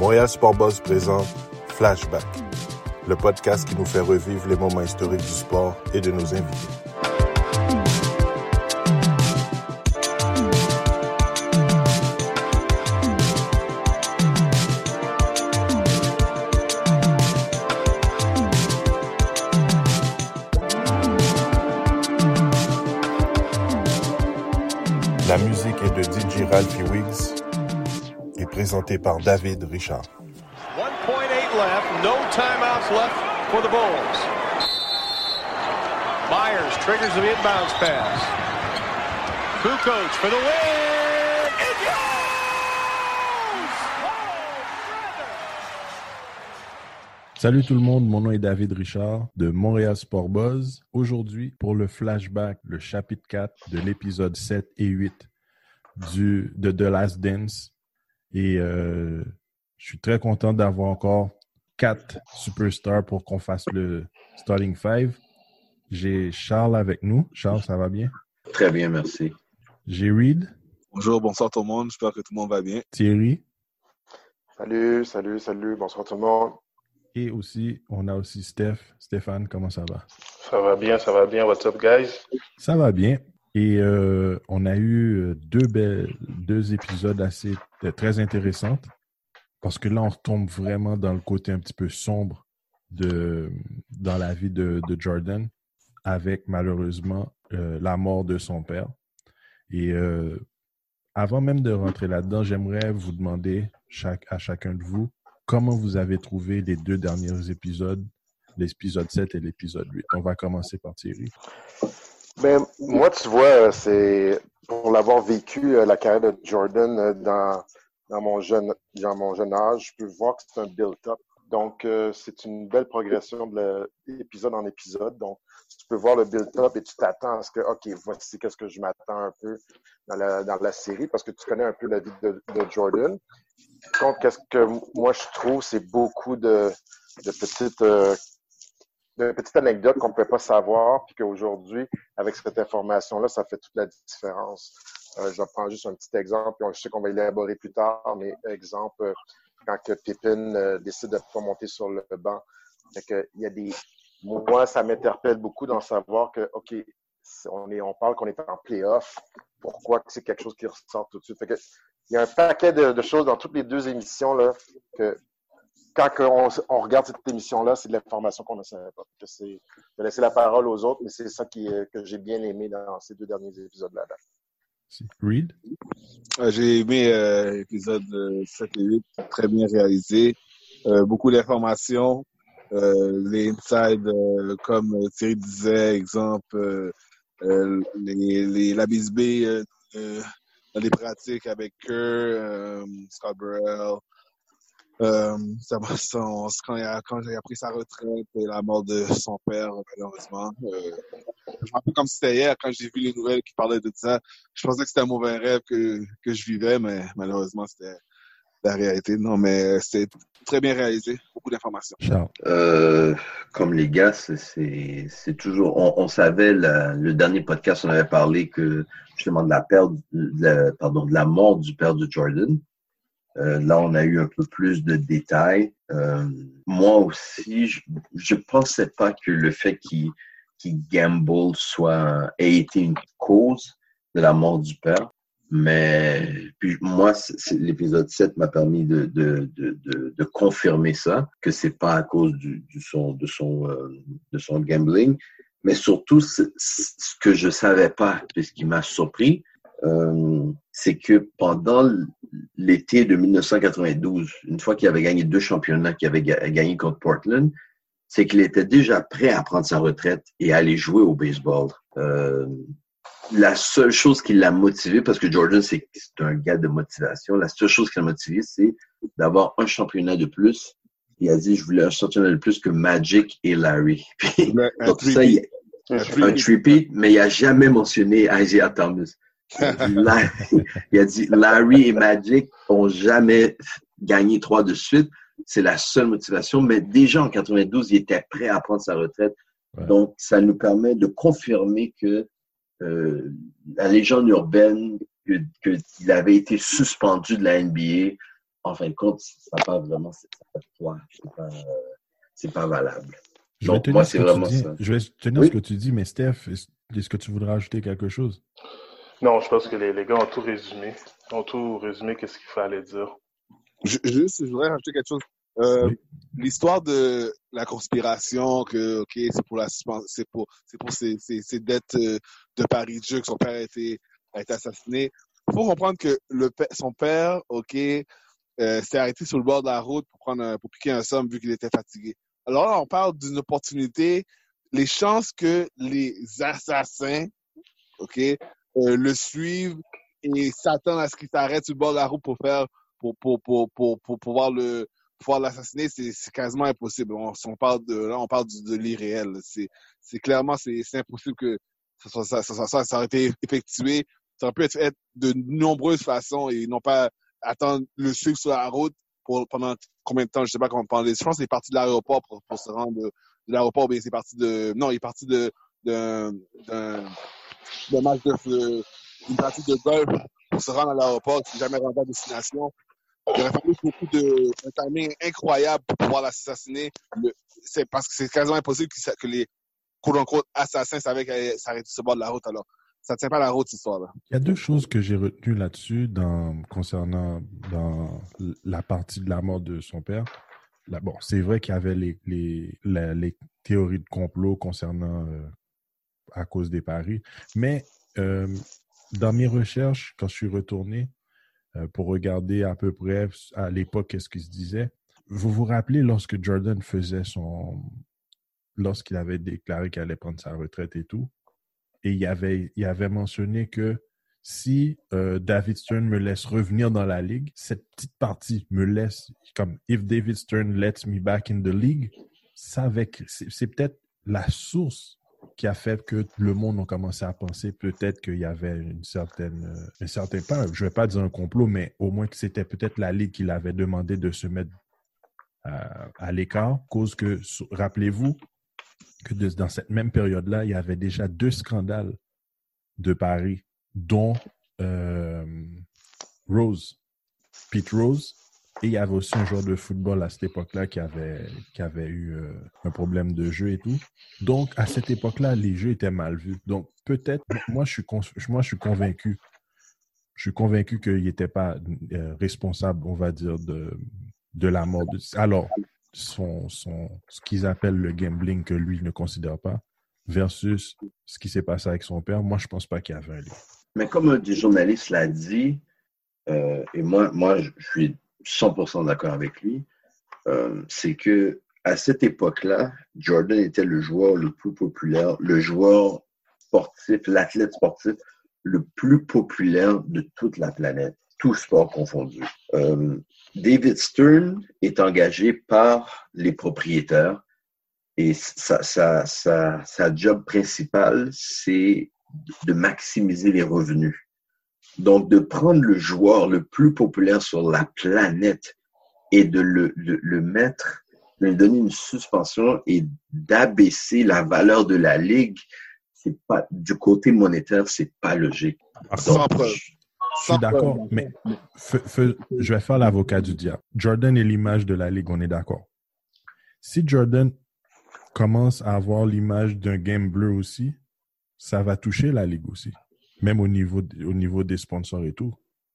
Montréal Sport Buzz présente Flashback, le podcast qui nous fait revivre les moments historiques du sport et de nos invités. Et présentée par David Richard. 1.8 left, no timeouts left for the Bulls. Myers triggers the inbounds pass. Kukoc for the win? It goes! Salut tout le monde, mon nom est David Richard de Montréal Sport Buzz. Aujourd'hui, pour le flashback, le chapitre 4 de l'épisode 7 et 8 du, de The Last Dance. Et euh, je suis très content d'avoir encore quatre superstars pour qu'on fasse le Starting Five. J'ai Charles avec nous. Charles, ça va bien? Très bien, merci. J'ai Reed, Bonjour, bonsoir tout le monde. J'espère que tout le monde va bien. Thierry Salut, salut, salut, bonsoir tout le monde. et aussi, on a aussi Steph. Stéphane, comment ça va? Ça va bien, ça va bien. What's up, guys? Ça va bien. Et euh, on a eu euh, deux, deux épisodes assez euh, très intéressants parce que là, on retombe vraiment dans le côté un petit peu sombre de dans la vie de, de Jordan avec malheureusement la mort de son père. Et avant même de rentrer là-dedans, j'aimerais vous demander chaque, à chacun de vous comment vous avez trouvé les deux derniers épisodes, l'épisode 7 et l'épisode 8. On va commencer par Thierry. Ben, moi, tu vois, euh, c'est pour l'avoir vécu euh, la carrière de Jordan euh, dans, dans, mon jeune, dans mon jeune âge, je peux voir que c'est un build-up. Donc, c'est une belle progression de en épisode. Donc, tu peux voir le build-up et tu t'attends à ce que, OK, voici qu'est-ce que je m'attends un peu dans la, dans la série parce que tu connais un peu la vie de, de Jordan. Donc, qu'est-ce que moi je trouve, c'est beaucoup de, de petites de petites anecdotes qu'on ne peut pas savoir, puis qu'aujourd'hui, avec cette information-là, ça fait toute la différence. Euh, je vais prendre juste un petit exemple, je sais qu'on va élaborer plus tard, mais exemple, euh, quand que euh, décide de pas monter sur le banc, que, il y a des... Moi, ça m'interpelle beaucoup d'en savoir que, OK, on, est, on parle qu'on est en playoff, pourquoi c'est quelque chose qui ressort tout de suite? Fait que, il y a un paquet de, de choses dans toutes les deux émissions là, que quand on, on, regarde cette émission-là, c'est de l'information qu'on ne savait pas. C'est, je vais laisser la parole aux autres, mais c'est ça qui, que j'ai bien aimé dans ces deux derniers épisodes-là. Reed? Euh, j'ai aimé euh, l'épisode 7 et 8, très bien réalisé. Euh, beaucoup d'informations. Euh, les insides, euh, comme Thierry disait, exemple, les, les, la BSB dans les pratiques avec Kerr, Scott Burrell, euh, ça, quand, il a, quand il a pris sa retraite et la mort de son père, malheureusement. Euh, je me rappelle comme c'était hier, quand j'ai vu les nouvelles qui parlaient de ça. Je pensais que c'était un mauvais rêve que, que je vivais, mais malheureusement, c'était la réalité. Non, mais c'est très bien réalisé. Beaucoup d'informations. Euh, comme les gars, c'est toujours... On, on savait, la, le dernier podcast, on avait parlé que justement de la perte, de la, pardon, de la mort du père de Jordan. Euh, là, on a eu un peu plus de détails. Euh, moi aussi, je, je pensais pas que le fait qu'il qu gamble soit ait été une cause de la mort du père. Mais puis moi, l'épisode 7 m'a permis de, de, de, de, de confirmer ça, que c'est pas à cause du, du son, de, son, euh, de son gambling. Mais surtout, ce que je savais pas, qui m'a surpris, euh, c'est que pendant l'été de 1992, une fois qu'il avait gagné deux championnats, qu'il avait gagné contre Portland, c'est qu'il était déjà prêt à prendre sa retraite et à aller jouer au baseball. Euh, la seule chose qui l'a motivé, parce que Jordan, c'est un gars de motivation, la seule chose qui l'a motivé, c'est d'avoir un championnat de plus. Il a dit, je voulais un championnat de plus que Magic et Larry. Puis, un donc ça, il, Un un tripeat, mais il a jamais mentionné Isaiah Thomas. Il a dit, Larry, il a dit, Larry et Magic ont jamais gagné trois de suite. C'est la seule motivation. Mais déjà en 92, il était prêt à prendre sa retraite. Ouais. Donc, ça nous permet de confirmer que euh, la légende urbaine, que, que il avait été suspendu de la NBA, en fin de compte, ça pas vraiment, pas. C'est pas, c'est pas valable. Je vais Donc, tenir moi, ce c'est que tu vraiment dis. ça. Je vais tenir Oui? ce que tu dis, mais Steph, est-ce que tu voudrais ajouter quelque chose? Non, je pense que les, les gars ont tout résumé. Ont tout résumé, qu'est-ce qu'il fallait dire. Juste, je voudrais rajouter quelque chose. Euh. L'histoire de la conspiration, que ok, c'est pour la c'est pour, c'est pour ces, ces, dettes euh, de Paris de jeu que son père a été, a été assassiné. Il faut comprendre que le, son père, ok, euh, s'est arrêté sur le bord de la route pour prendre, pour piquer un somme vu qu'il était fatigué. Alors là, on parle d'une opportunité. Les chances que les assassins, ok, euh, le suivent et s'attendent à ce qu'il s'arrête sur le bord de la route pour faire, pour, pour, pour, pour, pour pouvoir le, pouvoir l'assassiner, c'est quasiment impossible. On, on parle de, là, on parle du- de l'irréel. C'est, c'est clairement, c'est, impossible que ça, ça, ça, ça, ça aurait été effectué. Ça aurait pu être fait de nombreuses façons et non pas attendre le suivre sur la route pour, pendant combien de temps, je sais pas comment parler. Je pense qu'il est parti de l'aéroport pour, pour se rendre de, de l'aéroport, mais c'est parti de, non, il est parti de, d'un, d'un, d'un match de, d'une partie de golf pour se rendre à l'aéroport, qui jamais rendu à destination. Il aurait fallu beaucoup de, un timing incroyable pour pouvoir l'assassiner. C'est parce que c'est quasiment impossible que, que les quote-unquote assassins savaient qu'elle s'arrêter sur le bord de la route. Alors, ça tient pas la route, cette histoire-là. Il y a deux choses que j'ai retenues là-dessus dans, concernant dans la partie de la mort de son père. Là, bon, c'est vrai qu'il y avait les, les, la- les théories de complot concernant euh, à cause des paris, mais euh, dans mes recherches, quand je suis retourné euh, pour regarder à peu près à l'époque qu'est-ce qui se disait, vous vous rappelez lorsque Jordan faisait son, lorsqu'il avait déclaré qu'il allait prendre sa retraite et tout, et il avait, mentionné que si euh, David Stern me laisse revenir dans la ligue, cette petite partie me laisse comme if David Stern lets me back in the league, c'est peut-être la source qui a fait que le monde a commencé à penser peut-être qu'il y avait une certaine, euh, un certain pas, je vais pas dire un complot, mais au moins que c'était peut-être la ligue qui l'avait demandé de se mettre à, à l'écart, cause que, rappelez-vous, que dans cette même période-là, il y avait déjà deux scandales de Paris, dont euh, Rose, Pete Rose, et il y avait aussi un joueur de football à cette époque-là qui avait, qui avait eu euh, un problème de jeu et tout. Donc, à cette époque-là, les jeux étaient mal vus. Donc, peut-être, moi, je suis, moi, je suis convaincu, je suis convaincu qu'il n'était pas euh, responsable, on va dire, de, de la mort. De... Alors, son, son, ce qu'ils appellent le gambling que lui ne considère pas, versus ce qui s'est passé avec son père, moi, je pense pas qu'il y avait un lien. Mais comme un des journalistes l'a dit, euh, et moi, moi, je suis 100% d'accord avec lui, euh, c'est que à cette époque-là, Jordan était le joueur le plus populaire, le joueur sportif, l'athlète sportif le plus populaire de toute la planète, tout sport confondu. Euh, David Stern est engagé par les propriétaires et sa, sa, job principale, c'est de maximiser les revenus. Donc, de prendre le joueur le plus populaire sur la planète et de le, le, le mettre, de lui donner une suspension et d'abaisser la valeur de la ligue, c'est pas, du côté monétaire, c'est pas logique. Sans Donc, preuve. Je suis d'accord, mais fe- fe- je vais faire l'avocat du diable. Jordan est l'image de la ligue, on est d'accord. Si Jordan commence à avoir l'image d'un game bleu aussi, ça va toucher la ligue aussi, même au niveau, au niveau des sponsors et tout?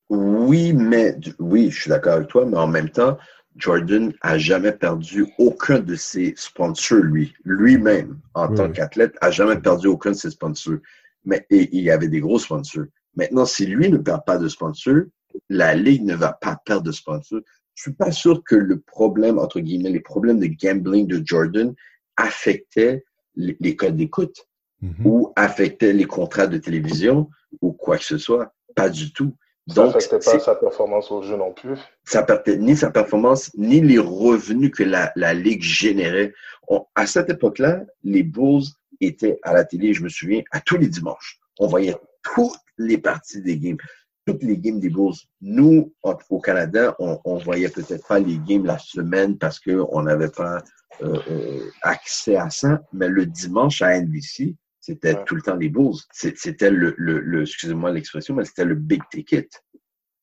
Oui, mais oui, je suis d'accord avec toi, mais en même temps, Jordan a jamais perdu aucun de ses sponsors, lui, lui-même, en Oui, tant qu'athlète, a jamais perdu aucun de ses sponsors. Mais et, il y avait des gros sponsors. Maintenant, si lui ne perd pas de sponsors, la ligue ne va pas perdre de sponsors. Je suis pas sûr que le problème, entre guillemets, les problèmes de gambling de Jordan affectaient les, les codes d'écoute Mhm. ou affectaient les contrats de télévision ou quoi que ce soit. Pas du tout. Ça Donc, n'affectait pas sa performance au jeu non plus. ça perdait ni sa performance, ni les revenus que la, la Ligue générait. On- à cette époque-là, les Bulls étaient à la télé, je me souviens, à tous les dimanches. On voyait toutes les parties des games, toutes les games des Bulls. Nous, en- au Canada, on, on voyait peut-être pas les games la semaine parce qu'on n'avait pas euh, euh, accès à ça, mais le dimanche à NBC, c'était Ouais. tout le temps les Bulls. C'était le, le, le excusez-moi l'expression, mais c'était le big ticket.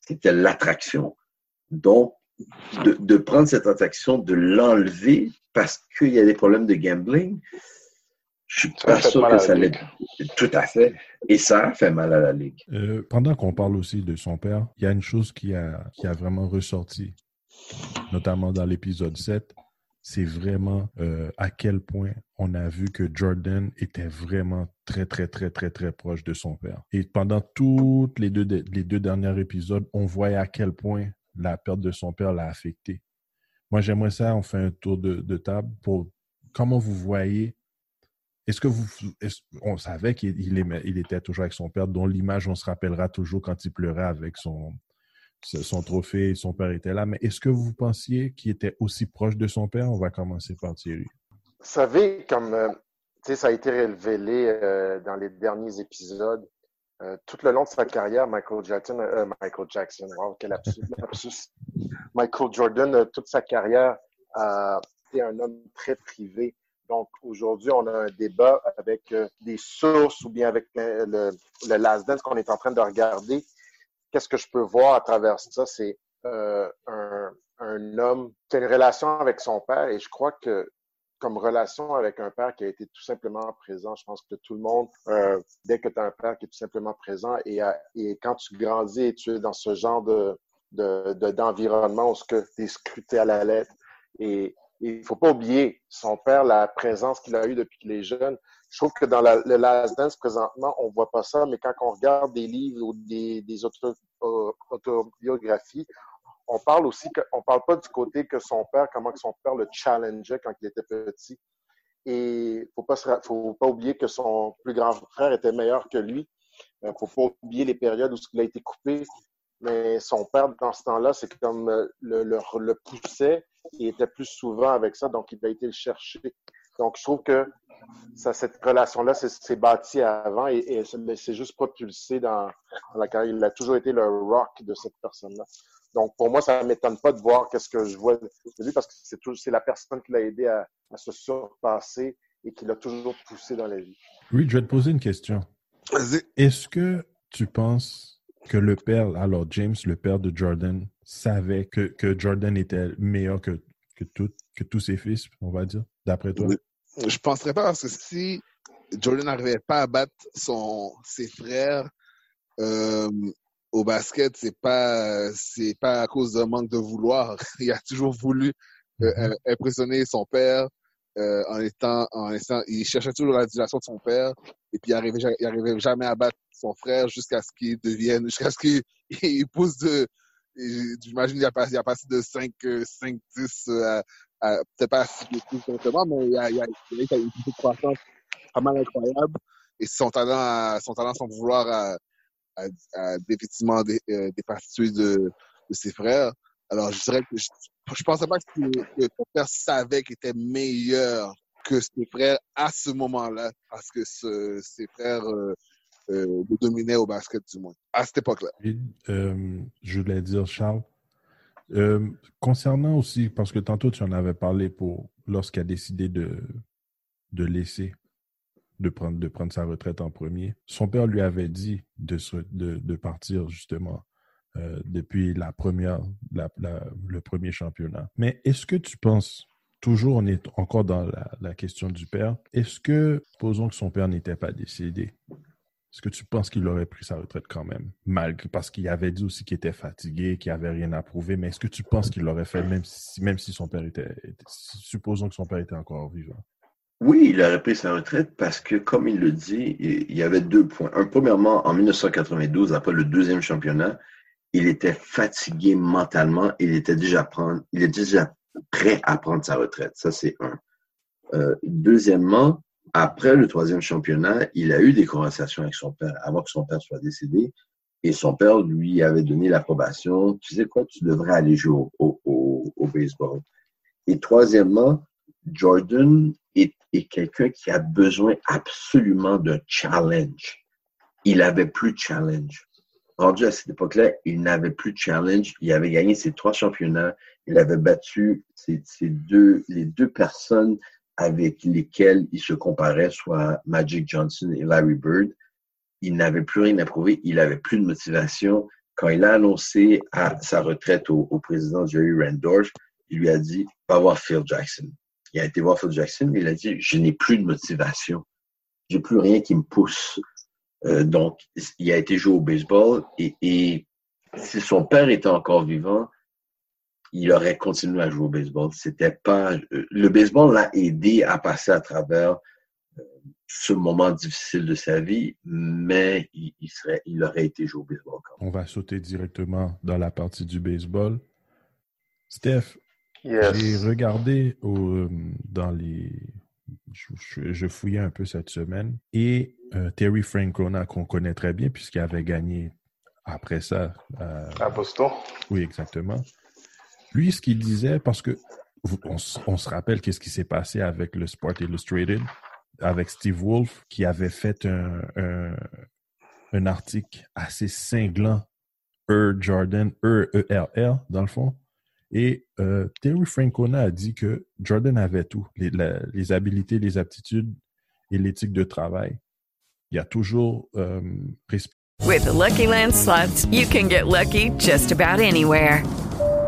C'était l'attraction. Donc, de, de prendre cette attraction, de l'enlever parce qu'il y a des problèmes de gambling, je suis Ça pas sûr que ça la l'ait. Ligue. Tout à fait. Et ça a fait mal à la Ligue. Euh, pendant qu'on parle aussi de son père, il y a une chose qui a, qui a vraiment ressorti, notamment dans l'épisode 7, c'est vraiment euh, à quel point on a vu que Jordan était vraiment très, très, très, très, très proche de son père. Et pendant tous les deux, derniers épisodes, on voyait à quel point la perte de son père l'a affecté. Moi, j'aimerais ça, on fait un tour de, table pour comment vous voyez est-ce que vous. on savait qu'il était toujours avec son père, dont l'image, on se rappellera toujours quand il pleurait avec son, son trophée son père était là. Mais est-ce que vous pensiez qu'il était aussi proche de son père? On va commencer par Thierry. Vous savez, comme euh, ça a été révélé euh, dans les derniers épisodes, euh, tout le long de sa carrière, Michael Jackson, Michael Jackson. Michael Jordan, toute sa carrière, a un homme très privé. Donc aujourd'hui, on a un débat avec des sources ou bien avec euh, le, le Last Dance qu'on est en train de regarder. Qu'est-ce que je peux voir à travers ça? C'est euh, un, homme qui a une relation avec son père et je crois que comme relation avec un père qui a été tout simplement présent. Je pense que tout le monde, euh, dès que tu as un père qui est tout simplement présent et, quand tu grandis et tu es dans ce genre de de- de- d'environnement où tu es scruté à la lettre et et il faut pas oublier son père, la présence qu'il a eue depuis qu'il est jeune. Je trouve que dans le Last Dance, présentement, on voit pas ça, mais quand on regarde des livres ou des, euh, autobiographies, on parle aussi que, on parle pas du côté que son père, comment que son père le challengeait quand il était petit. Et faut pas se faut pas oublier que son plus grand frère était meilleur que lui. Euh, faut pas oublier les périodes où il a été coupé. Mais son père, dans ce temps-là, c'est comme euh, le, le, le poussait. Il était plus souvent avec ça, donc il a été le chercher. Donc, je trouve que ça, cette relation-là, c'est- c'est bâti avant et, et c'est- mais c'est juste propulsé dans, dans la carrière. Il a toujours été le rock de cette personne-là. Donc, pour moi, ça ne m'étonne pas de voir qu'est-ce que je vois de lui parce que c'est tout- c'est la personne qui l'a aidé à, à se surpasser et qui l'a toujours poussé dans la vie. Oui, je vais te poser une question. Vas-y. Est-ce que tu penses que le père, alors James, le père de Jordan, savait que, que Jordan était meilleur que, que, tout- que tous ses fils, on va dire, d'après toi? Je penserais pas parce que si Jordan n'arrivait pas à battre son, ses frères euh, au basket, c'est pas c'est pas à cause d'un manque de vouloir. Il a toujours voulu euh, euh, impressionner son père euh, en étant en étant il cherchait toujours l'adulation de son père et puis il arrivait il arrivait jamais à battre son frère jusqu'à ce qu'il devienne jusqu'à ce qu'il il pousse de j'imagine il a passé il a passé de 5 euh, 5 10 euh, à, à peut-être pas à 6 pieds plus exactement mais il il a une croissance pas incroyable et son talent son talent son vouloir à à, à définitivement dé, euh, de, ses frères. Alors, je dirais que je, je pensais pas que, que son père savait qu'il était meilleur que ses frères à ce moment-là, parce que ses frères euh, euh, le dominaient au basket, du moins, à cette époque-là. Euh, je voulais dire, Charles, euh, concernant aussi, parce que tantôt tu en avais parlé pour lorsqu'il a décidé de, laisser, de prendre, sa retraite en premier, son père lui avait dit de, partir justement euh, depuis la première, le premier championnat. Mais est-ce que tu penses, toujours on est encore dans la, la question du père, est-ce que, posons que son père n'était pas décédé, est-ce que tu penses qu'il aurait pris sa retraite quand même? Malgré, parce qu'il avait dit aussi qu'il était fatigué, qu'il n'avait rien à prouver, mais est-ce que tu penses qu'il l'aurait fait même si, même si son père était, était, supposons que son père était encore vivant? Oui, il aurait pris sa retraite parce que, comme il le dit, il y avait deux points. Un, premièrement, en 1992, après le deuxième championnat, il était fatigué mentalement. Il était déjà, prendre, il est déjà prêt à prendre sa retraite. Ça, c'est un. Euh, deuxièmement, après le troisième championnat, il a eu des conversations avec son père avant que son père soit décédé. Et son père lui avait donné l'approbation. Tu sais quoi, tu devrais aller jouer au, baseball. Et troisièmement, Jordan est, quelqu'un qui a besoin absolument d'un challenge. Il avait plus de challenge. Rendu à cette époque-là, il n'avait plus de challenge. Il avait gagné ses trois championnats. Il avait battu ses deux, les deux personnes avec lesquelles il se comparait, soit Magic Johnson et Larry Bird. Il n'avait plus rien à prouver. Il avait plus de motivation. Quand il a annoncé à sa retraite au, président Jerry Randolph, il lui a dit, va voir Phil Jackson. Il a été voir Phil Jackson et il a dit, je n'ai plus de motivation. J'ai plus rien qui me pousse. Euh, donc, il a été joué au baseball et, et, si son père était encore vivant, il aurait continué à jouer au baseball. C'était pas euh, le baseball l'a aidé à passer à travers euh, ce moment difficile de sa vie, mais il, il serait, il aurait été joué au baseball. Quand même. On va sauter directement dans la partie du baseball. Steph, Yes. j'ai regardé au, dans les je, je, je, fouillais un peu cette semaine. Et euh, Terry Francona, qu'on connaît très bien, puisqu'il avait gagné après ça. Euh, à Boston. Oui, exactement. Lui, ce qu'il disait, parce que on, se rappelle qu'est-ce qui s'est passé avec le Sport Illustrated, avec Steve Wolf, qui avait fait un, un, article assez cinglant, E Jordan, E E R R, dans le fond. Et euh, Terry Francona a dit que Jordan avait tout, les, la, les habilités, les aptitudes et l'éthique de travail. Il y a toujours euh, With Lucky Land slots, you can get lucky just about anywhere.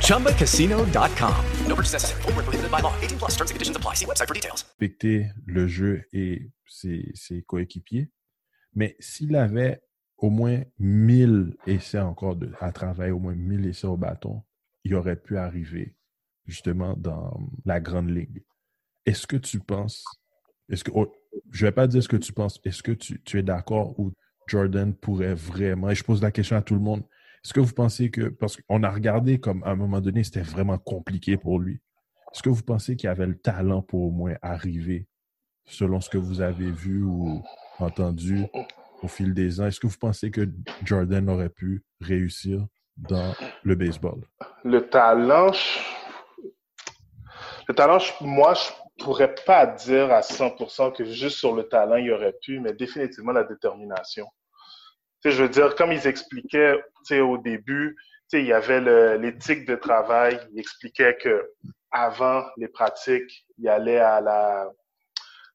ChumbaCasino.com. No purchase necessary. Forward, prohibited by law. 18 plus terms and conditions apply. See website for details. Respecter le jeu et ses, ses coéquipiers. Mais s'il avait au moins 1000 essais encore de, à travailler, au moins 1000 essais au bâton, il aurait pu arriver justement dans la grande ligue. Est-ce que tu penses, est-ce que, oh, je vais pas dire ce que tu penses, est-ce que tu, tu es d'accord où Jordan pourrait vraiment, et je pose la question à tout le monde, est-ce que vous pensez que, parce qu'on a regardé comme à un moment donné, c'était vraiment compliqué pour lui, est-ce que vous pensez qu'il avait le talent pour au moins arriver, selon ce que vous avez vu ou entendu au fil des ans, est-ce que vous pensez que Jordan aurait pu réussir dans le baseball? Le talent, le talent, moi, je pourrais pas dire à 100% que juste sur le talent, il aurait pu, mais définitivement la détermination. Je veux dire, comme ils expliquaient tu sais, au début, tu sais, il y avait l'éthique de travail. Il expliquait que avant les pratiques, il allait à la,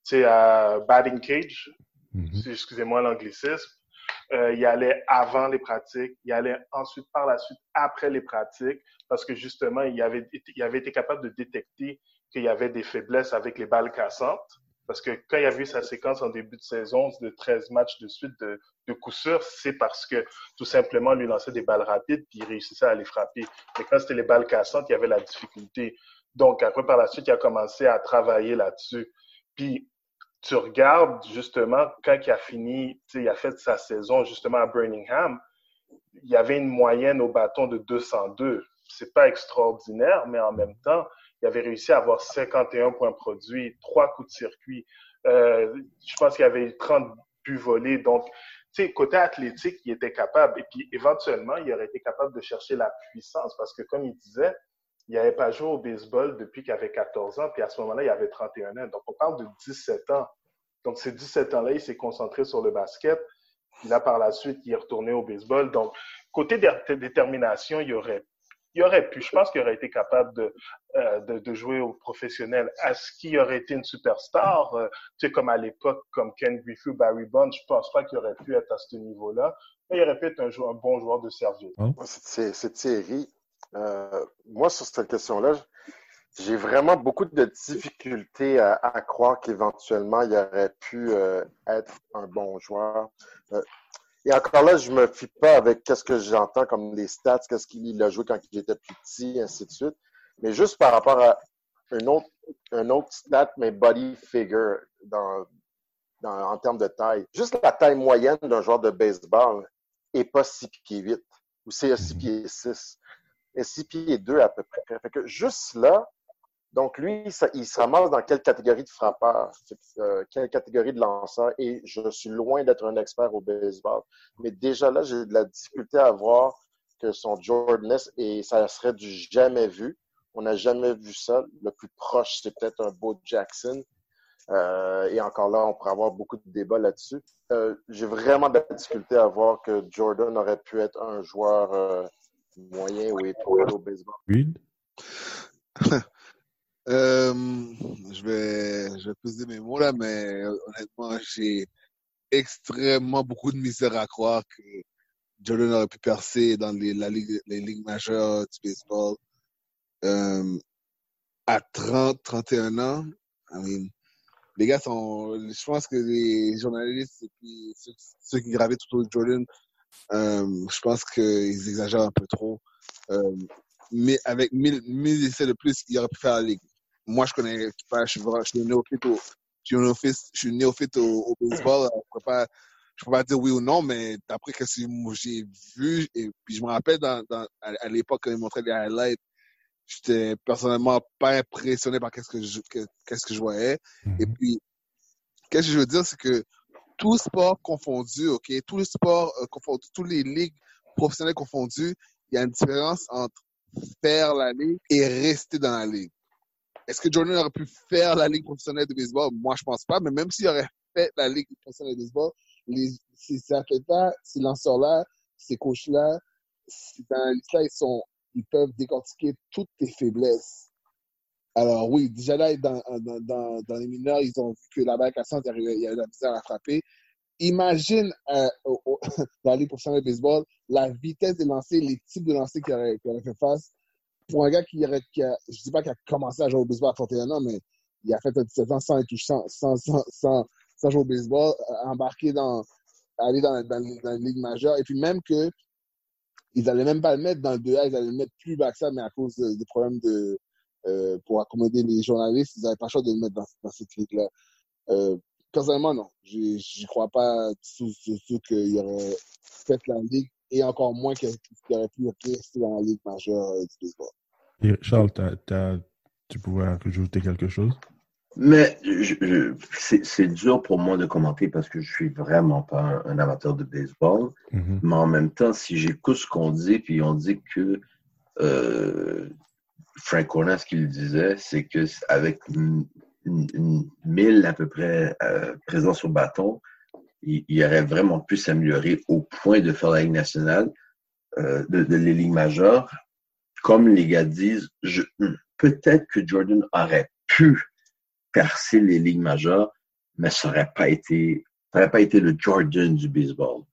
tu sais, à batting cage. Mm -hmm. Excusez-moi l'anglicisme. Euh, il allait avant les pratiques, il allait ensuite par la suite après les pratiques, parce que justement, il avait, il avait été capable de détecter qu'il y avait des faiblesses avec les balles cassantes. Parce que quand il y a vu sa séquence en début de saison de 13 matchs de suite de, de coup sûr, c'est parce que tout simplement, lui lançait des balles rapides puis il réussissait à les frapper. Mais quand c'était les balles cassantes, il y avait la difficulté. Donc, après, par la suite, il a commencé à travailler là-dessus. Puis, tu regardes justement quand il a fini, il a fait sa saison justement à Birmingham, il y avait une moyenne au bâton de 202. C'est pas extraordinaire, mais en même temps, il avait réussi à avoir 51 points produits, trois coups de circuit. Euh, je pense qu'il avait 30 buts volés. Donc, tu sais, côté athlétique, il était capable. Et puis, éventuellement, il aurait été capable de chercher la puissance parce que, comme il disait, il n'avait pas joué au baseball depuis qu'il avait 14 ans. Puis à ce moment-là, il avait 31 ans. Donc, on parle de 17 ans. Donc, ces 17 ans-là, il s'est concentré sur le basket. Puis là, par la suite, il est retourné au baseball. Donc, côté détermination, il aurait il aurait pu, je pense qu'il aurait été capable de, euh, de, de, jouer au professionnel. Est-ce qu'il aurait été une superstar, euh, tu sais, comme à l'époque, comme Ken Griffey ou Barry Bonds, je pense pas qu'il aurait pu être à ce niveau-là, mais il aurait pu être un, bon joueur de service. C'est Thierry. Euh, moi, sur cette question-là, j'ai vraiment beaucoup de difficultés à, à croire qu'éventuellement, il aurait pu euh, être un bon joueur. Et encore là, je me fie pas avec qu'est-ce que j'entends comme les stats, qu'est-ce qu'il a joué quand il était plus petit, ainsi de suite. Mais juste par rapport à un autre, stat, mais body figure en termes de taille. Juste la taille moyenne d'un joueur de baseball est pas 6 pieds 8 ou c'est 6 pieds 6 et 6 pieds 2 à peu près. Fait que juste là, donc, lui, ça, il se ramasse dans quelle catégorie de frappeur, euh, quelle catégorie de lanceur, et je suis loin d'être un expert au baseball. Mais déjà là, j'ai de la difficulté à voir que son Jordaness, et ça serait du jamais vu. On n'a jamais vu ça. Le plus proche, c'est peut-être un Bo Jackson. Euh, et encore là, on pourrait avoir beaucoup de débats là-dessus. Euh, j'ai vraiment de la difficulté à voir que Jordan aurait pu être un joueur euh, moyen ou étoile au baseball. Oui. Euh, je vais, je vais peser mes mots là, mais honnêtement, j'ai extrêmement beaucoup de misère à croire que Jordan aurait pu percer dans les, les ligues majeures du baseball euh, à 30, 31 ans. I mean, les gars sont, je pense que les journalistes et puis ceux, ceux qui gravaient tout autour de Jordan, euh, je pense qu'ils exagèrent un peu trop. Mais avec 1000, 1000 essais de plus, il aurait pu faire la ligue moi, je connais pas, je suis, je suis néophyte au, je suis néophyte, je suis néophyte au, au baseball. Je peux pas, je peux pas dire oui ou non, mais d'après ce que j'ai vu, et puis je me rappelle dans, dans, à, l'époque quand ils montraient les highlights, j'étais personnellement pas impressionné par qu'est-ce que je, qu'est-ce que je voyais. Et Mhm. puis, qu'est-ce que je veux dire, c'est que tout sport confondu, ok, tout le sport euh, confondu, toutes les ligues professionnelles confondues, il y a une différence entre faire la ligue et rester dans la ligue. Est-ce que Jordan aurait pu faire la ligue professionnelle de baseball? Moi, je pense pas, mais même s'il aurait fait la ligue professionnelle de baseball, ces athlètes-là, ces lanceurs-là, ces coachs-là, ces ils sont, ils peuvent décortiquer toutes tes faiblesses. Alors oui, déjà là, dans, dans, dans, les mineurs, ils ont vu que la balle cassante, il y avait- la misère à frapper. Imagine euh, dans la Ligue professionnelle de baseball, la vitesse des lancers, les types de lancers qu'il aurait, qu'il aurait fait face. Pour un gars qui a, je dis pas qu'il a commencé à jouer au baseball à 31 ans, mais il a fait un 17 ans sans, sans, sans, sans, sans, jouer au baseball, euh, embarquer dans, aller dans, dans, la Ligue majeure. Et puis même que ils allaient même pas le mettre dans le 2A, ils allaient le mettre plus bas que ça, mais à cause de- des problèmes de, euh, pour accommoder les journalistes, ils n'avaient pas le choix de le mettre dans, cette ligue-là. Euh, personnellement, non. J'y j'y crois pas du tout qu'il aurait fait la ligue et encore moins qu'il aurait pu rester dans la ligue majeure du baseball. Et Charles, tu pouvais rajouter quelque chose? Mais c'est dur pour moi de commenter parce que je suis vraiment pas un, un amateur de baseball. Mhm. Mais en même temps, si j'écoute ce qu'on dit, puis on dit que euh, Frank Corner, ce qu'il disait, c'est que avec une, une- une mille à peu près euh, présence au bâton, il, aurait vraiment pu s'améliorer au point de faire la Ligue nationale, euh, de, de les ligues majeures. Comme les gars disent, peut-être que Jordan aurait pu percer les ligues majeures, mais ça n'aurait pas été, ça aurait pas été le Jordan du baseball.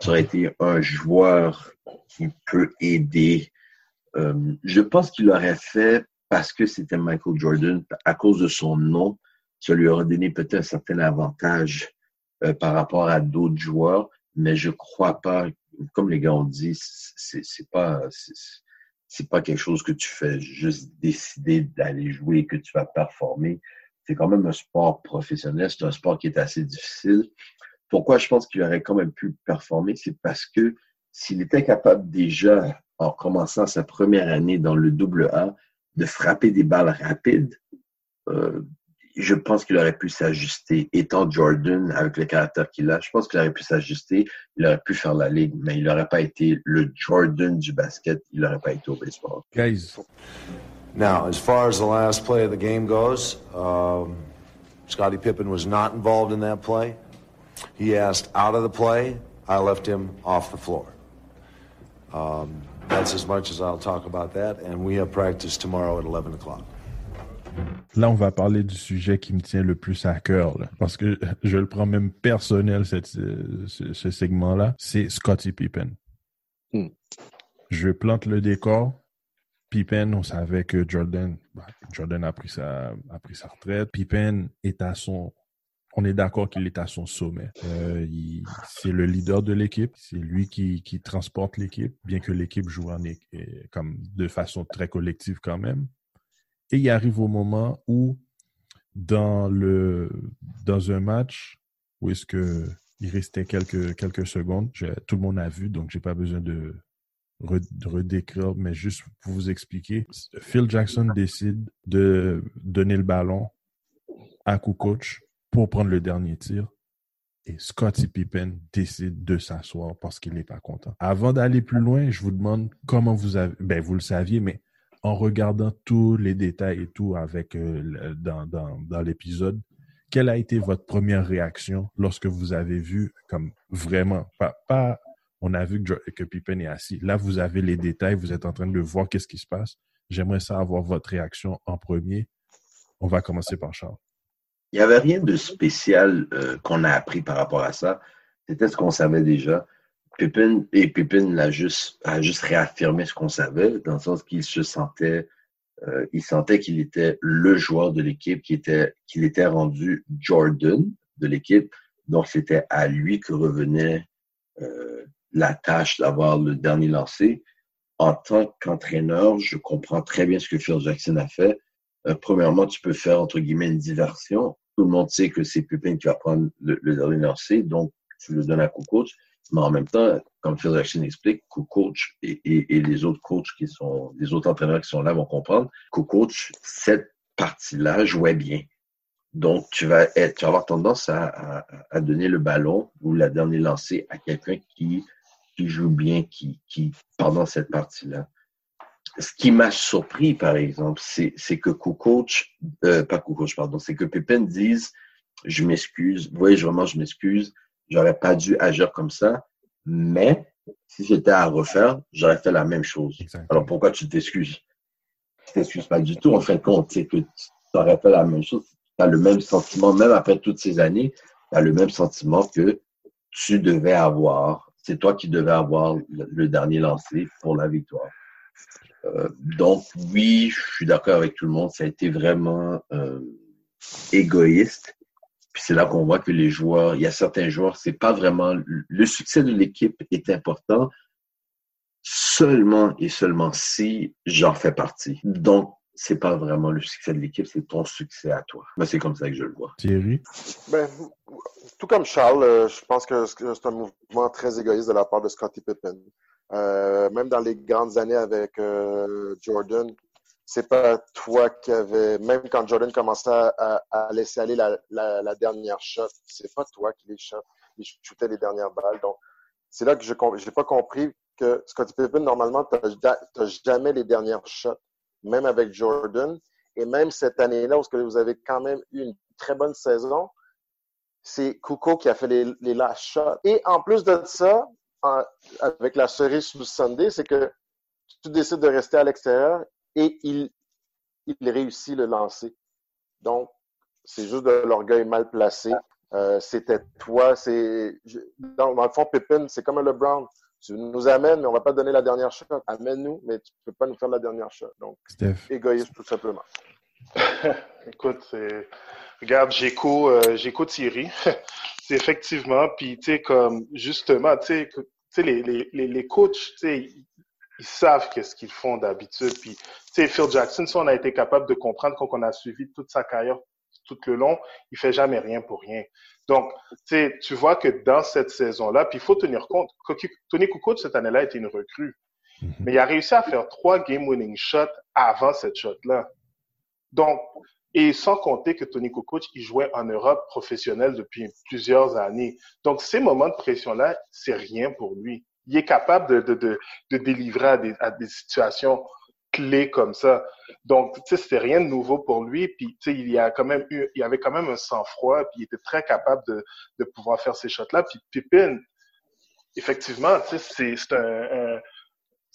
Ça aurait été un joueur qui peut aider. Euh, je pense qu'il l'aurait fait parce que c'était Michael Jordan, à cause de son nom. Ça lui aurait donné peut-être un certain avantage par rapport à d'autres joueurs, mais je crois pas, comme les gars ont dit, c'est pas, c'est pas quelque chose que tu fais juste décider d'aller jouer et que tu vas performer. C'est quand même un sport professionnel, c'est un sport qui est assez difficile. Pourquoi je pense qu'il aurait quand même pu performer, c'est parce que s'il était capable déjà, en commençant sa première année dans le double A, de frapper des balles rapides, euh, je pense qu'il aurait pu s'ajuster. Étant Jordan, avec le caractère qu'il a, je pense qu'il aurait pu s'ajuster, il aurait pu faire la ligue, mais il n'aurait pas été le Jordan du basket, il n'aurait pas été au baseball. Guys, Now, as far as the last play of the game goes, um, Scottie Pippen was not involved in that play. He asked out of the play. I left him off the floor. Um, That's as much as I'll talk about that, and we have practice tomorrow at 11 o'clock. Là, on va parler du sujet qui me tient le plus à cœur, là, parce que je le prends même personnel, cette, ce, ce segment-là. C'est Scottie Pippen. Hmm. Je plante le décor. Pippen, on savait que Jordan, bah, Jordan a pris sa, a pris sa retraite. Pippen est à son, on est d'accord qu'il est à son sommet. Euh, c'est le leader de l'équipe. C'est lui qui, qui transporte l'équipe, bien que l'équipe joue en, comme de façon très collective quand même. Et il arrive au moment où, dans, le, dans un match, où est-ce que il restait quelques, secondes, tout le monde a vu, donc j'ai pas besoin de redécrire, mais juste pour vous expliquer, Phil Jackson décide de donner le ballon à Kukoc pour prendre le dernier tir. Et Scottie Pippen décide de s'asseoir parce qu'il n'est pas content. Avant d'aller plus loin, je vous demande comment vous avez, ben vous le saviez, mais en regardant tous les détails et tout avec euh, dans, l'épisode, quelle a été votre première réaction lorsque vous avez vu comme vraiment pas, pas on a vu que, que Pippen est assis. Là, vous avez les détails, vous êtes en train de voir qu'est-ce qui se passe. J'aimerais ça avoir votre réaction en premier. On va commencer par Charles. Il n'y avait rien de spécial euh, qu'on a appris par rapport à ça. C'était ce qu'on savait déjà. Pippen, et juste, a juste réaffirmé ce qu'on savait, dans le sens qu'il se sentait, euh, qu'il était le joueur de l'équipe, qu'il était, rendu Jordan de l'équipe. Donc, c'était à lui que revenait euh, la tâche d'avoir le dernier lancé. En tant qu'entraîneur, je comprends très bien ce que Phil Jackson a fait. Euh, premièrement, tu peux faire, entre guillemets, une diversion. Tout le monde sait que c'est Pippen qui va prendre le, dernier lancé, donc tu le donnes à Kukoc. Mais en même temps, comme Phil Jackson explique, Kukoc et, les autres coachs qui sont, les autres entraîneurs qui sont là vont comprendre, Kukoc, cette partie-là jouait bien. Donc, tu vas, être, tu vas avoir tendance à, donner le ballon ou la dernière lancée à quelqu'un qui, qui joue bien, qui, qui, pendant cette partie-là. Ce qui m'a surpris, par exemple, c'est, que Kukoc, euh, pas Kukoc, pardon, c'est que Pippen dise, je m'excuse, oui, vraiment, je m'excuse, j'aurais pas dû agir comme ça, mais si j'étais à refaire, j'aurais fait la même chose. Alors pourquoi tu t'excuses? Tu t'excuses pas du tout, en fin de compte, c'est que tu aurais fait la même chose, tu as le même sentiment, même après toutes ces années, tu as le même sentiment que tu devais avoir, c'est toi qui devais avoir le, le dernier lancé pour la victoire. Euh, donc, oui, je suis d'accord avec tout le monde. Ça a été vraiment euh, égoïste. Puis c'est là qu'on voit que les joueurs, il y a certains joueurs, c'est pas vraiment le succès de l'équipe est important seulement et seulement si j'en fais partie. Donc, c'est pas vraiment le succès de l'équipe, c'est ton succès à toi. Moi, c'est comme ça que je le vois. Thierry? Ben, tout comme Charles, euh, je pense que c'est un mouvement très égoïste de la part de Scottie Pippen. Euh, même dans les grandes années avec euh, Jordan, c'est pas toi qui avais, même quand Jordan commençait à, à laisser aller la, la, la, dernière shot, c'est pas toi qui les shot, il shootait les dernières balles. Donc, c'est là que je n'ai pas compris que Scottie Pippen, normalement, tu n'as jamais les dernières shots, même avec Jordan. Et même cette année-là, où vous avez quand même eu une très bonne saison, c'est Kuko qui a fait les, les last shots. Et en plus de ça, avec la cerise le Sunday, c'est que tu décides de rester à l'extérieur et il, il réussit le lancer. Donc, c'est juste de l'orgueil mal placé. Euh, C'était toi, c'est dans, dans, le fond, Pippin, c'est comme un LeBron. Tu nous amènes, mais on va pas te donner la dernière shot. Amène-nous, mais tu peux pas nous faire la dernière shot. Donc, Steph. égoïste tout simplement. Écoute, c'est... regarde, j'écoute, euh, j'écoute Thierry. c'est effectivement, puis tu sais, comme justement, tu sais, tu sais, les, les, les, les coachs, tu sais, ils savent qu'est-ce qu'ils font d'habitude. Puis, tu sais, Phil Jackson, si on a été capable de comprendre quand on a suivi toute sa carrière tout le long, il fait jamais rien pour rien. Donc, tu vois que dans cette saison-là, puis il faut tenir compte, Tony Kukoc, cette année-là, était une recrue. Mm -hmm. Mais il a réussi à faire trois game-winning shots avant cette shot-là. Donc, et sans compter que Tony Kukoc, il jouait en Europe professionnelle depuis plusieurs années. Donc, ces moments de pression-là, c'est rien pour lui. Il est capable de, de, de, de délivrer à des, à des situations clés comme ça. Donc, tu sais, c'était rien de nouveau pour lui. Puis, tu sais, il y a quand même eu, il avait quand même un sang-froid. Puis, il était très capable de, de pouvoir faire ces shots-là. Puis, Pippin, effectivement, tu sais, c'est un, un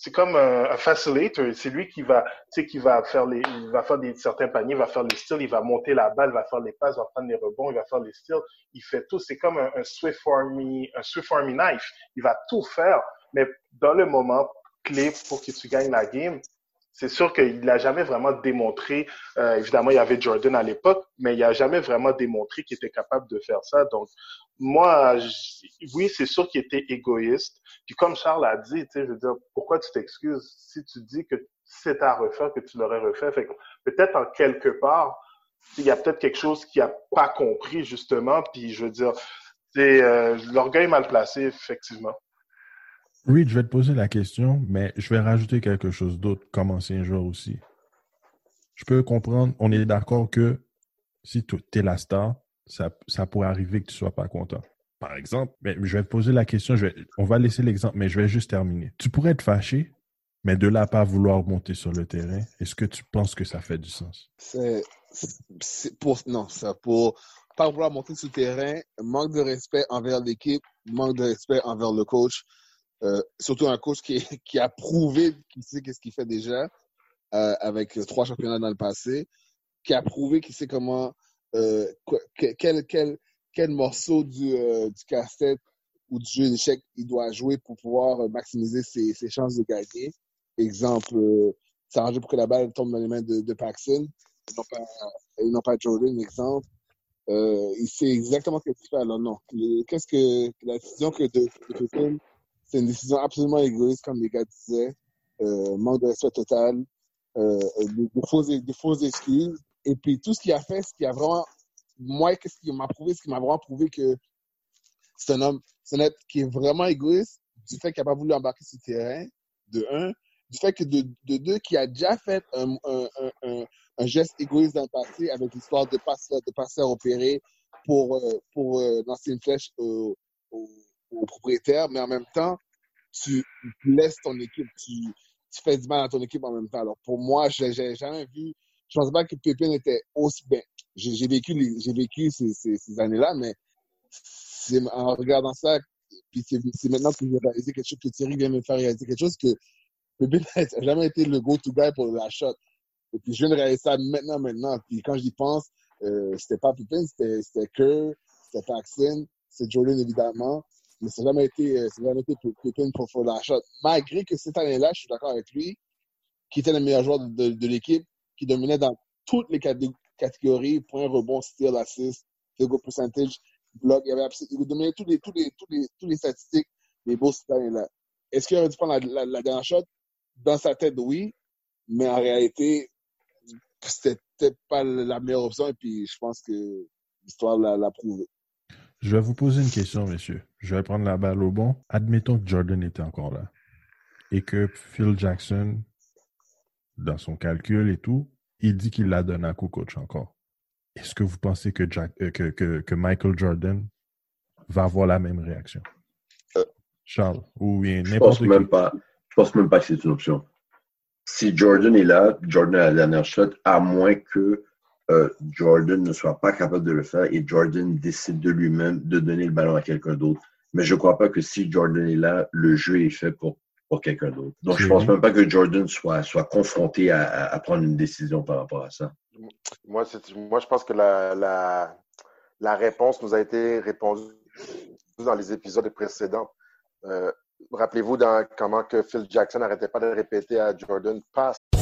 c'est comme un, un facilitator. C'est lui qui va, tu sais, qui va faire les, il va faire des certains paniers, il va faire les styles, il va monter la balle, il va faire les passes, il va prendre les rebonds, il va faire les styles. Il fait tout. C'est comme un, un Swift Army, un Swift Army knife. Il va tout faire, mais dans le moment clé pour que tu gagnes la game, c'est sûr qu'il n'a jamais vraiment démontré. Euh, évidemment, il y avait Jordan à l'époque, mais il n'a jamais vraiment démontré qu'il était capable de faire ça. Donc, moi, oui, c'est sûr qu'il était égoïste. Puis comme Charles a dit, tu sais, je veux dire, pourquoi tu t'excuses si tu dis que c'est à refaire, que tu l'aurais refait? Fait peut-être en quelque part, il y a peut-être quelque chose qu'il n'a pas compris, justement. Puis je veux dire, c'est euh, l'orgueil mal placé, effectivement. Reed, je vais te poser la question, mais je vais rajouter quelque chose d'autre comme ancien joueur aussi. Je peux comprendre, on est d'accord que si tu es la star, ça, pourrait arriver que tu ne sois pas content. Par exemple, je vais te poser la question, on va laisser l'exemple, mais je vais juste terminer. Tu pourrais être fâché, mais de là pas vouloir monter sur le terrain, est-ce que tu penses que ça fait du sens? C'est pour non, ça pour pas vouloir monter sur le terrain, manque de respect envers l'équipe, manque de respect envers le coach. Euh, surtout un coach qui, qui a prouvé qu'il sait qu'est-ce qu'il fait déjà euh, avec trois championnats dans le passé, qui a prouvé qu'il sait comment euh, quel, quel, quel morceau du, euh, du casse-tête ou du jeu d'échecs il doit jouer pour pouvoir euh, maximiser ses, ses chances de gagner. Exemple, s'arranger pour que la balle tombe dans les mains de, de Paxson, et pas, et non pas Jordan, exemple. Il sait exactement ce qu'il fait. Alors non, qu'est-ce que la décision que de, de c'est une décision absolument égoïste, comme les gars disaient. Euh, manque de respect total, euh, de, de, fausses, excuses. Et puis tout ce qu'il a fait, ce qui a vraiment, moi, qu'est-ce qui m'a prouvé, ce qui m'a vraiment prouvé que c'est un homme, c'est un être qui est vraiment égoïste, du fait qu'il n'a pas voulu embarquer sur le terrain, de un, du fait que de, de deux, qui a déjà fait un, un, un, un, geste égoïste dans le passé avec l'histoire de passeur, de passeur opéré pour, euh, pour euh, lancer une flèche au, au, au, propriétaire, mais en même temps, tu laisses ton équipe, tu, fais du mal à ton équipe en même temps. Alors pour moi, j'ai jamais vu je pense pas que Pépin était aussi bien. J'ai vécu, j'ai vécu ces, ces, années-là, mais en regardant ça, c'est maintenant que j'ai réalisé quelque chose, que Thierry vient me faire réaliser quelque chose, que Pépin n'a jamais été le go-to guy pour la shot. Et puis je viens de réaliser ça maintenant, maintenant. Puis quand j'y pense, euh, c'était pas Pépin, c'était Kerr, c'était Paxson, c'est Jordan évidemment, mais ça n'a jamais été, ça jamais été Pépin pour, la shot. Malgré que cette année-là, je suis d'accord avec lui, qui était le meilleur joueur de, l'équipe, qui dominait dans toutes les catégories, points, rebonds, steal, assist, field goal percentage, bloc. Il, dominait tous les, tous les, tous les, tous les statistiques des beaux cette année-là. Est-ce qu'il aurait dû prendre la, la, la, dernière shot? Dans sa tête, oui. Mais en réalité, c'était peut-être pas la meilleure option. Et puis, je pense que l'histoire l'a prouvé. Je vais vous poser une question, messieurs. Je vais prendre la balle au bon. Admettons que Jordan était encore là et que Phil Jackson dans son calcul et tout, il dit qu'il la donne à coach encore. Est-ce que vous pensez que, Jack, euh, que, que, que, Michael Jordan va avoir la même réaction? Euh, Charles, ou je pense même pas. Je pense même pas que c'est une option. Si Jordan est là, Jordan a la dernière shot, à moins que euh, Jordan ne soit pas capable de le faire et Jordan décide de lui-même de donner le ballon à quelqu'un d'autre. Mais je ne crois pas que si Jordan est là, le jeu est fait pour pour quelqu'un d'autre. Donc, je pense même pas que Jordan soit, soit confronté à, à, prendre une décision par rapport à ça. Moi, moi je pense que la, la, la, réponse nous a été répondue dans les épisodes précédents. Euh, Rappelez-vous dans comment que Phil Jackson n'arrêtait pas de répéter à Jordan, passe.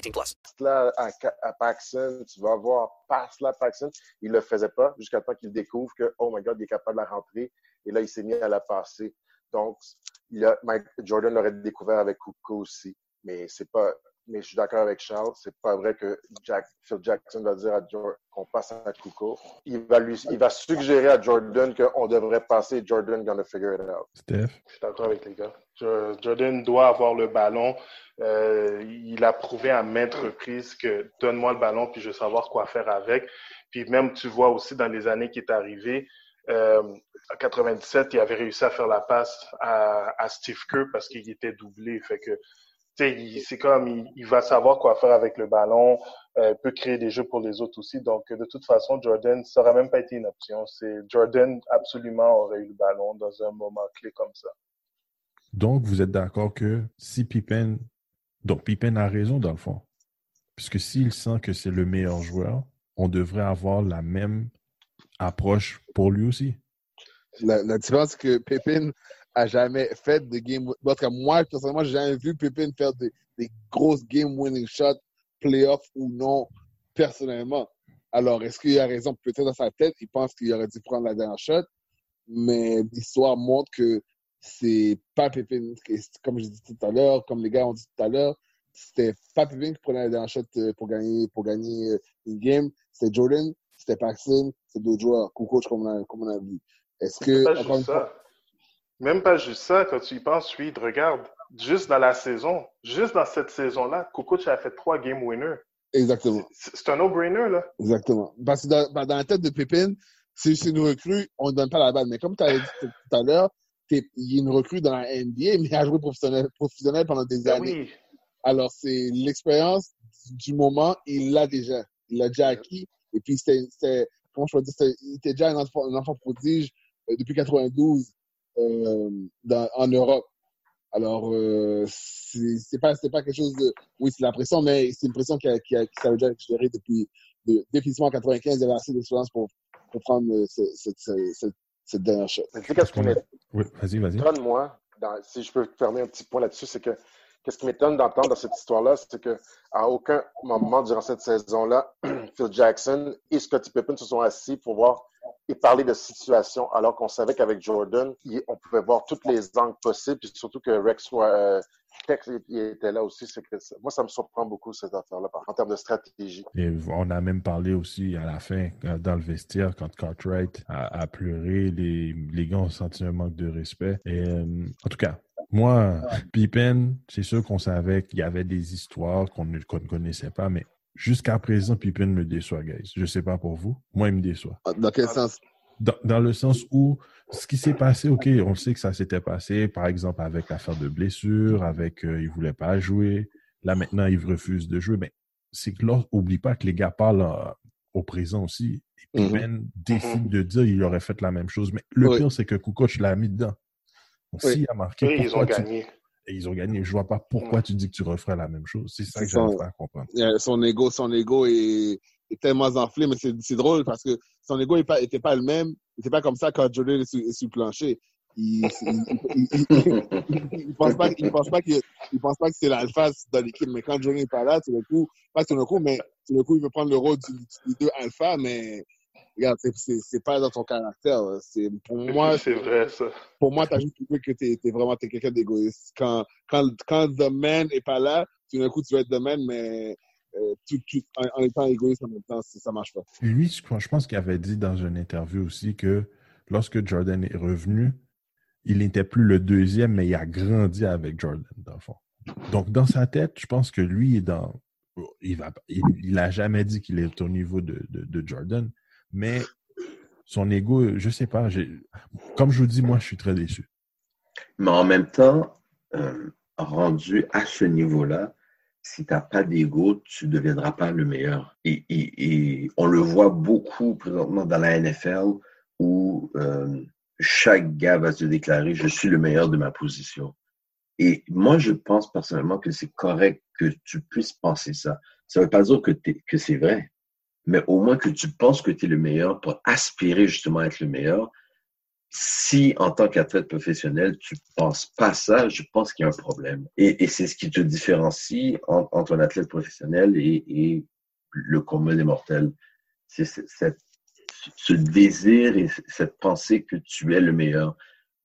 18 plus. Là, à, à Paxson, tu vas voir passe là Paxson. Il le faisait pas jusqu'à temps qu'il découvre que, oh my God, il est capable de la rentrer. Et là, il s'est mis à la passer. Donc, il a, Mike Jordan l'aurait découvert avec Kuko aussi. Mais c'est pas, mais je suis d'accord avec Charles, c'est pas vrai que Jack, Phil Jackson va dire à Jordan qu'on passe à Kuko. Il va lui, il va suggérer à Jordan qu'on devrait passer Jordan gonna figure it out. Steph? Je suis d'accord avec les gars. Jo- Jordan doit avoir le ballon. Euh, il a prouvé à maintes reprises que donne-moi le ballon puis je vais savoir quoi faire avec. Puis même, tu vois aussi dans les années qui est arrivé, euh, en 97, il avait réussi à faire la passe à, Steve Kerr parce qu'il était doublé. Fait que, c'est comme, il, va savoir quoi faire avec le ballon, euh, peut créer des jeux pour les autres aussi. Donc, de toute façon, Jordan, ça aurait même pas été une option. C'est Jordan absolument aurait eu le ballon dans un moment clé comme ça. Donc, vous êtes d'accord que si Pippen. Donc, Pippen a raison dans le fond. Puisque s'il sent que c'est le meilleur joueur, on devrait avoir la même approche pour lui aussi. La, la différence, c'est que Pippen a jamais fait de game. En tout cas, moi, personnellement, j'ai jamais vu Pippen faire des, des grosses game-winning shots, playoff ou non, personnellement. Alors, est-ce qu'il a raison? Peut-être dans sa tête, il pense qu'il aurait dû prendre la dernière shot, mais l'histoire montre que c'est pas que- comme je dis tout à l'heure, comme les gars ont dit tout à l'heure, c'était pas Pippen qui prenait la dernière shot euh, pour gagner, pour gagner euh, une game, c'était Jordan, c'était Paxson, c'est d'autres joueurs, Kukoc, comme on a, comme on a vu. Est-ce que, pas une juste fois, ça. Même pas juste ça, quand tu y penses, Reed, regarde, juste dans la saison, juste dans cette saison-là, Kukoc a fait trois game winners. exactement. C'est un no-brainer, là. Exactement. Parce que dans, dans la tête de Pépin, c'est c'est une recrue, on ne donne pas la balle. Mais comme tu avais dit tout à l'heure, il y a une recrue dans la NBA, mais il a joué professionnel, professionnel pendant des Ben années. oui. Alors, c'est l'expérience du moment, il l'a déjà. Il l'a déjà acquis. Et puis, c'était, c'était- comment je peux dire, c'était- il était déjà un enfant, un enfant prodige euh, depuis 92 euh, dans- en Europe. Alors, euh, c'est c'est pas, c'est pas quelque chose de. Oui, c'est la pression, mais c'est une pression qui, a, qui, a, qui s'avait déjà gérée depuis. De, définitivement en 95, il avait assez d'expérience pour, pour prendre euh, ce- ce- ce- cette dernière shot. Mais tu sais, qu'est-ce qui m'étonne, Oui, vas-y, vas-y. moi, dans- si je peux fermer un petit point là-dessus, c'est que qu'est-ce qui m'étonne d'entendre dans cette histoire-là, c'est que à aucun moment durant cette saison-là, Phil Jackson et Scottie Pippen se sont assis pour voir et parler de situation, alors qu'on savait qu'avec Jordan, on pouvait voir tous les angles possibles, puis surtout que Rex euh, Tex il était là aussi. C'est que ça- moi, ça me surprend beaucoup cette affaire-là en termes de stratégie. Et on a même parlé aussi à la fin, euh, dans le vestiaire, quand Cartwright a, a pleuré, les, les gars ont senti un manque de respect. Et, euh, en tout cas, moi, Pippen, c'est sûr qu'on savait qu'il y avait des histoires qu'on ne, qu'on ne connaissait pas, mais jusqu'à présent, Pippen me déçoit, guys. Je sais pas pour vous. Moi, il me déçoit. Dans quel sens? Dans, dans le sens où ce qui s'est passé, OK, on sait que ça s'était passé, par exemple, avec l'affaire de blessure, avec euh, il voulait pas jouer. Là, maintenant, il refuse de jouer. Mais c'est que là, oublie pas que les gars parlent euh, au présent aussi. Et. Pippen décide de dire qu'il aurait fait la même chose. Mais le Oui. pire, c'est que Kukoc l'a mis dedans. Donc, Oui. s'il a marqué, Oui, ils ont tu- gagné. Et ils ont gagné. Je vois pas pourquoi tu dis que tu referais la même chose. C'est ça que j'arrive pas à comprendre. Son ego, son ego est, est tellement enflé, mais c'est drôle parce que son ego n'était pas, le même. Il n'était pas comme ça quand Jordan est sur, le plancher. Il, il pense pas, il pense pas que, il pense pas que c'est l'alpha dans l'équipe, mais quand Jordan n'est pas là, tout le coup, pas tout le coup, mais tout le coup, il veut prendre le rôle du, du deux alpha, mais regarde, c'est- pas dans ton caractère. C'est pour moi, c'est vrai, ça. pour moi, t'as juste trouvé que t'es es vraiment quelqu'un d'égoïste. Quand, quand, quand The Man est pas là, tout d'un coup, tu vas être The Man, mais euh, tout, tout- en, en étant égoïste en même temps, ça ça marche pas. Lui, je pense qu'il avait dit dans une interview aussi que lorsque Jordan est revenu, il n'était plus le deuxième, mais il a grandi avec Jordan, dans le fond. Donc, dans sa tête, je pense que lui est dans. Il va, il, il a jamais dit qu'il est au niveau de, de, de Jordan, mais son ego, je sais pas. Comme je vous dis, moi, je suis très déçu. Mais en même temps, euh, rendu à ce niveau-là, si tu n'as pas d'ego, tu ne deviendras pas le meilleur. Et, on le voit beaucoup présentement dans la NFL où euh, chaque gars va se déclarer je suis le meilleur de ma position. Et moi, je pense personnellement que c'est correct que tu puisses penser ça. Ça ne veut pas dire que c'est vrai, mais au moins que tu penses que tu es le meilleur pour aspirer justement à être le meilleur. Si, en tant qu'athlète professionnel, tu penses pas ça, je pense qu'il y a un problème. Et, et c'est ce qui te différencie entre un athlète professionnel et, et le commun des mortels. C'est cette, ce désir et cette pensée que tu es le meilleur.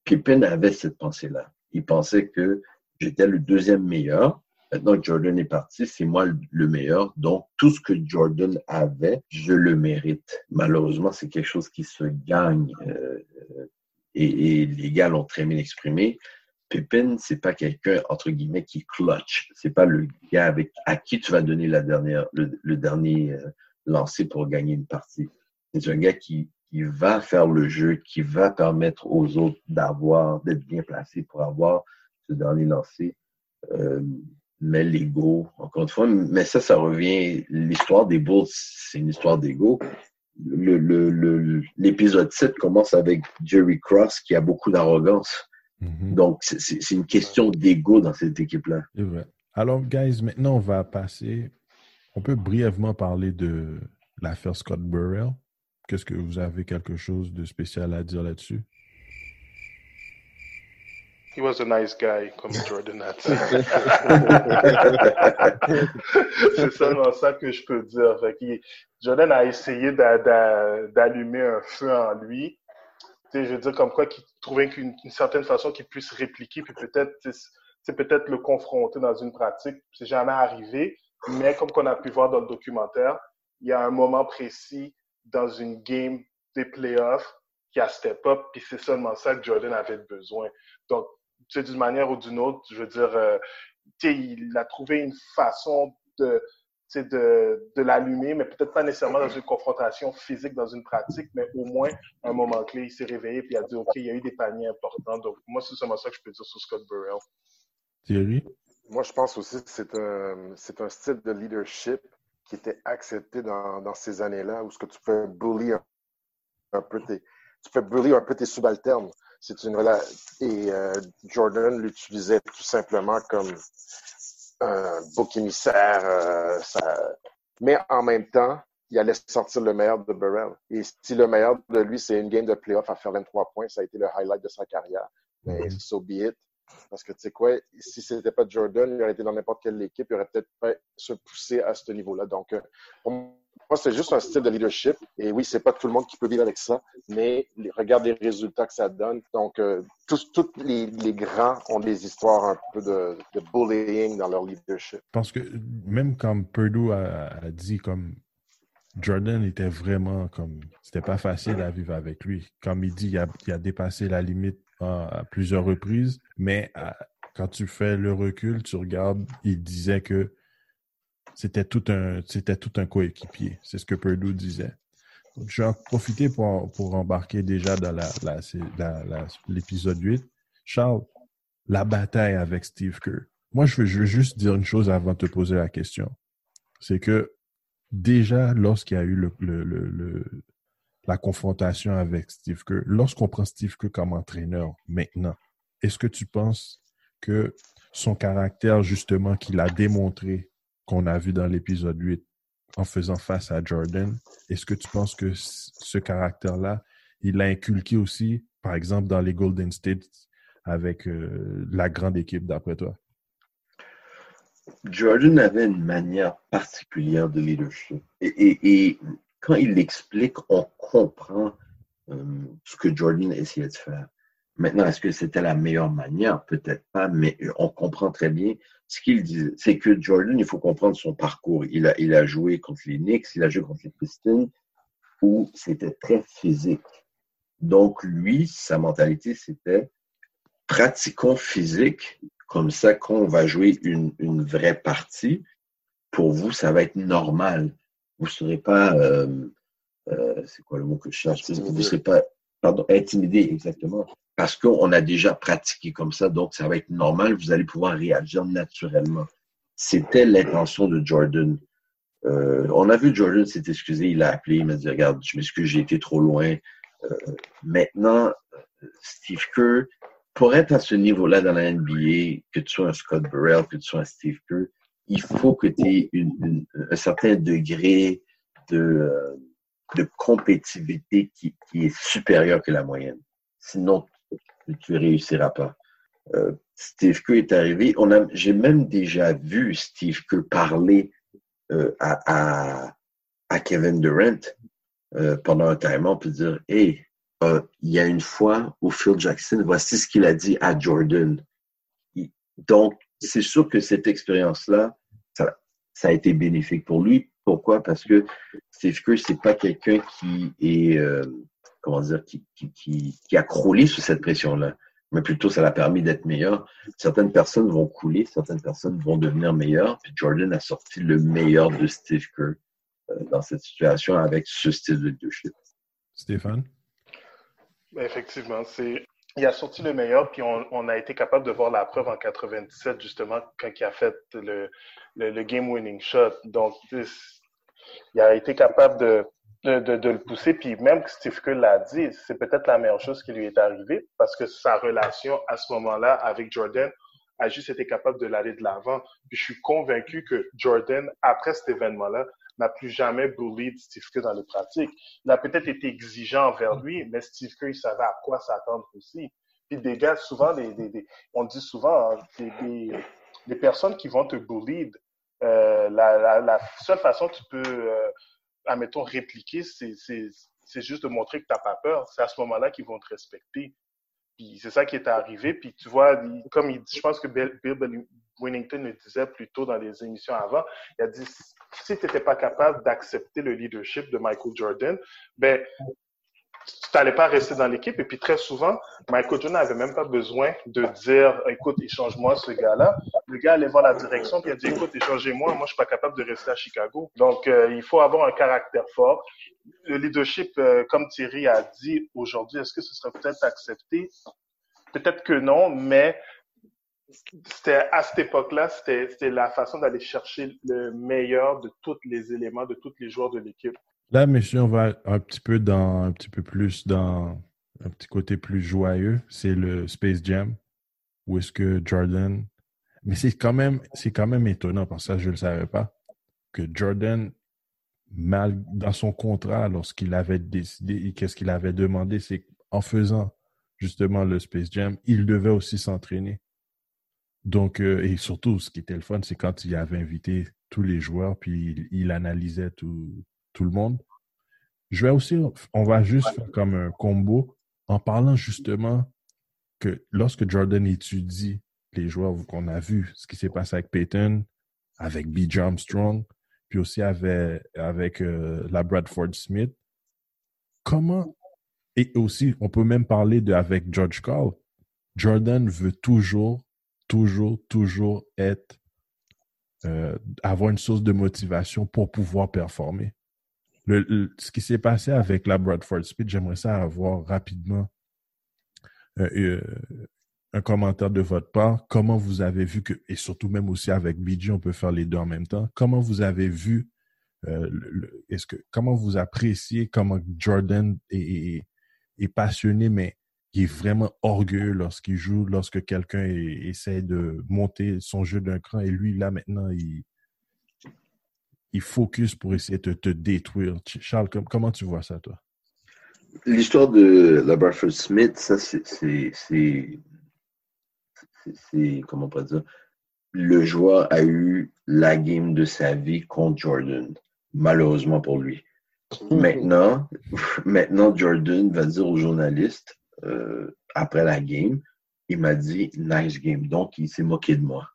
Pippen avait cette pensée-là. Il pensait que j'étais le deuxième meilleur. Maintenant que Jordan est parti, c'est moi le meilleur. Donc, tout ce que Jordan avait, je le mérite. Malheureusement, c'est quelque chose qui se gagne. Euh, et, les gars l'ont très bien exprimé. Pippen, c'est pas quelqu'un, entre guillemets, qui clutch. C'est pas le gars avec, à qui tu vas donner la dernière, le, dernier euh, lancer pour gagner une partie. C'est un gars qui, qui va faire le jeu, qui va permettre aux autres d'avoir, d'être bien placés pour avoir ce dernier lancé. Euh, mais l'ego, encore une fois, mais ça, ça revient. L'histoire des Bulls, c'est une histoire d'ego. L'épisode le, 7 commence avec Jerry Cross qui a beaucoup d'arrogance. Mm-hmm. Donc, c'est une question d'ego dans cette équipe-là. C'est vrai. Alors, guys, maintenant, on va passer. On peut brièvement parler de l'affaire Scott Burrell. Qu'est-ce que vous avez quelque chose de spécial à dire là-dessus? He was a nice guy, comme Jordan a C'est seulement ça que je peux dire. Jordan a essayé d'allumer un feu en lui. je veux dire, comme quoi, qu'il trouvait qu'une certaine façon qu'il puisse répliquer, puis peut-être peut-être le confronter dans une pratique. C'est jamais arrivé, mais comme qu'on a pu voir dans le documentaire, il y a un moment précis dans une game des playoffs qui a step up, puis c'est seulement ça que Jordan avait besoin. Donc, d'une manière ou d'une autre, je veux dire, euh, il a trouvé une façon de, de, de l'allumer, mais peut-être pas nécessairement dans une confrontation physique, dans une pratique, mais au moins un moment clé, il s'est réveillé puis il a dit, OK, il y a eu des paniers importants. Donc, moi, c'est seulement ça que je peux dire sur Scott Burrell. Thierry? Moi, je pense aussi que c'est un, c'est un style de leadership qui était accepté dans, dans ces années-là, où ce que tu peux bully un, peu tes, tu peux bully un peu tes subalternes. C'est une et euh, Jordan l'utilisait tout simplement comme un bouc émissaire. Euh, ça... Mais en même temps, il allait sortir le meilleur de Burrell. Et si le meilleur de lui, c'est une game de playoff à faire 23 points, ça a été le highlight de sa carrière. Mais mm-hmm. so be it. Parce que tu sais quoi, si ce n'était pas Jordan, il aurait été dans n'importe quelle équipe, il aurait peut-être pas se pousser à ce niveau-là. Donc, euh, pour c'est juste un style de leadership. Et oui, c'est pas tout le monde qui peut vivre avec ça, mais regarde les résultats que ça donne. Donc, euh, tous, les, grands ont des histoires un peu de, bullying dans leur leadership. Parce que même comme Purdue a, dit, comme Jordan était vraiment comme. C'était pas facile à vivre avec lui. Comme il dit, il a dépassé la limite à plusieurs reprises, mais quand tu fais le recul, tu regardes, il disait que c'était tout un, c'était tout un coéquipier. C'est ce que Purdue disait. je vais en profiter pour, pour embarquer déjà dans l'épisode la, 8. Charles, la bataille avec Steve Kerr. Moi, je veux, je veux juste dire une chose avant de te poser la question. C'est que déjà, lorsqu'il y a eu le, le, le, la confrontation avec Steve Kerr. Lorsqu'on prend Steve Kerr comme entraîneur maintenant, est-ce que tu penses que son caractère, justement, qu'il a démontré, qu'on a vu dans l'épisode 8, en faisant face à Jordan, est-ce que tu penses que ce caractère-là, il l'a inculqué aussi, par exemple, dans les Golden States avec euh, la grande équipe, d'après toi? Jordan avait une manière particulière de leadership. et quand il l'explique, on comprend euh, ce que Jordan essayait de faire. Maintenant, est-ce que c'était la meilleure manière? Peut-être pas, mais on comprend très bien ce qu'il disait. C'est que Jordan, il faut comprendre son parcours. Il a, il a joué contre les Knicks, il a joué contre les Pistons, où c'était très physique. Donc, lui, sa mentalité, c'était pratiquons physique, comme ça, quand on va jouer une, une vraie partie, pour vous, ça va être normal vous ne serez pas, euh, euh, c'est quoi le mot que je cherche, vous ne serez pas, pardon, intimidé, exactement, parce qu'on a déjà pratiqué comme ça, donc ça va être normal, vous allez pouvoir réagir naturellement. C'était l'intention de Jordan. Euh, on a vu Jordan s'est excusé, il a appelé, il m'a dit, regarde, je m'excuse, j'ai été trop loin. maintenant, Steve Kerr, pour être à ce niveau-là dans la NBA, que tu sois un Scott Burrell, que tu sois un Steve Kerr, il faut que tu aies un certain degré de, euh, de compétitivité qui, qui est supérieur que la moyenne. Sinon, tu ne réussiras pas. Euh, Steve Kerr est arrivé. J'ai même déjà vu Steve Kerr parler euh, à, Kevin Durant euh, pendant un timeout puis dire Hey, il y a une fois où Phil Jackson, voici ce qu'il a dit à Jordan. Donc, c'est sûr que cette expérience-là, ça, ça a été bénéfique pour lui. Pourquoi? Parce que Steve Kerr, c'est pas quelqu'un qui est, comment dire, qui, qui, qui, qui a croulé sous cette pression-là. Mais plutôt, ça l'a permis d'être meilleur. Certaines personnes vont couler, certaines personnes vont devenir meilleures. Puis Jordan a sorti le meilleur de Steve Kerr euh, dans cette situation avec ce style de leadership. Stéphane? Ben, Effectivement, c'est. Il a sorti le meilleur, puis on, on a été capable de voir la preuve en 97, justement, quand il a fait le, le, le game-winning shot. Donc, il a été capable de, de, de, de le pousser, puis même que Steve Kerr l'a dit, c'est peut-être la meilleure chose qui lui est arrivée, parce que sa relation à ce moment-là avec Jordan a juste été capable de l'aller de l'avant. Puis je suis convaincu que Jordan, après cet événement-là, n'a plus jamais bullied Steve Kerr dans les pratiques. Il a peut-être été exigeant envers lui, mais Steve Kerr, il savait à quoi s'attendre aussi. Puis des gars, souvent, des, on dit souvent, hein, des, personnes qui vont te bully, euh, la, la, la seule façon que tu peux, euh, admettons, répliquer, c'est juste de montrer que tu n'as pas peur. C'est à ce moment-là qu'ils vont te respecter. Puis c'est ça qui est arrivé. Puis tu vois, comme je pense que Bill, Bill Winnington le disait plus tôt dans les émissions avant, il a dit si tu n'étais pas capable d'accepter le leadership de Michael Jordan, ben tu n'allais pas rester dans l'équipe. Et puis très souvent, Michael Jordan n'avait même pas besoin de dire écoute, échange-moi ce gars-là. Le gars allait voir la direction il a dit écoute, échangez-moi, moi je suis pas capable de rester à Chicago. Donc euh, il faut avoir un caractère fort. Le leadership, euh, comme Thierry a dit aujourd'hui, est-ce que ce serait peut-être accepté? Peut-être que non, mais c'était à cette époque-là, c'était la façon d'aller chercher le meilleur de tous les éléments, de tous les joueurs de l'équipe. Là, messieurs, on va un petit peu dans un petit peu plus dans un petit côté plus joyeux. C'est le Space Jam. Où est-ce que Jordan. Mais c'est quand même étonnant parce que je ne le savais pas. Que Jordan, mal dans son contrat, lorsqu'il avait décidé, qu'est-ce qu'il avait demandé, c'est en faisant justement le Space Jam, il devait aussi s'entraîner. Donc, euh, et surtout, ce qui était le fun, c'est quand il avait invité tous les joueurs, puis il analysait tout, tout le monde. Je vais aussi, on va juste faire comme un combo en parlant justement que lorsque Jordan étudie les joueurs qu'on a vu, ce qui s'est passé avec Peyton, avec B. Armstrong, puis aussi avec, avec euh, la Bradford Smith, comment, et aussi, on peut même parler de, avec George Call, Jordan veut toujours, toujours, toujours être, euh, avoir une source de motivation pour pouvoir performer. Le, le- ce qui s'est passé avec la Bradford Smith, j'aimerais ça avoir rapidement euh, euh, un commentaire de votre part. Comment vous avez vu que, et surtout même aussi avec BG, on peut faire les deux en même temps. Comment vous avez vu, euh, est-ce que, comment vous appréciez comment Jordan est, est- passionné, mais il est vraiment orgueilleux lorsqu'il joue, lorsque quelqu'un essaie de monter son jeu d'un cran et lui, là, maintenant, il, il focus pour essayer de te détruire. Charles, com- comment tu vois ça, toi? L'histoire de la Bradford Smith, ça, c'est, comment on peut dire, le joueur a eu la game de sa vie contre Jordan, malheureusement pour lui. Maintenant, maintenant, Jordan va dire aux journalistes, euh, après la game, il m'a dit nice game. Donc, il s'est moqué de moi.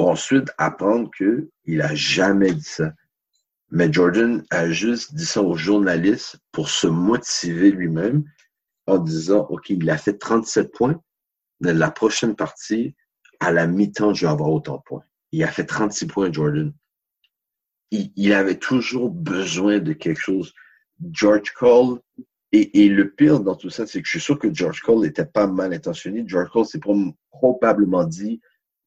Ensuite apprendre qu'il a jamais dit ça. Mais Jordan a juste dit ça aux journalistes pour se motiver lui-même en disant, OK, il a fait 37 points. Dans la prochaine partie, à la mi-temps, je vais avoir autant de points. Il a fait 36 points, Jordan. Il, avait toujours besoin de quelque chose. George Cole, et, et le pire dans tout ça, c'est que je suis sûr que George Cole n'était pas mal intentionné. George Cole s'est prob- probablement dit,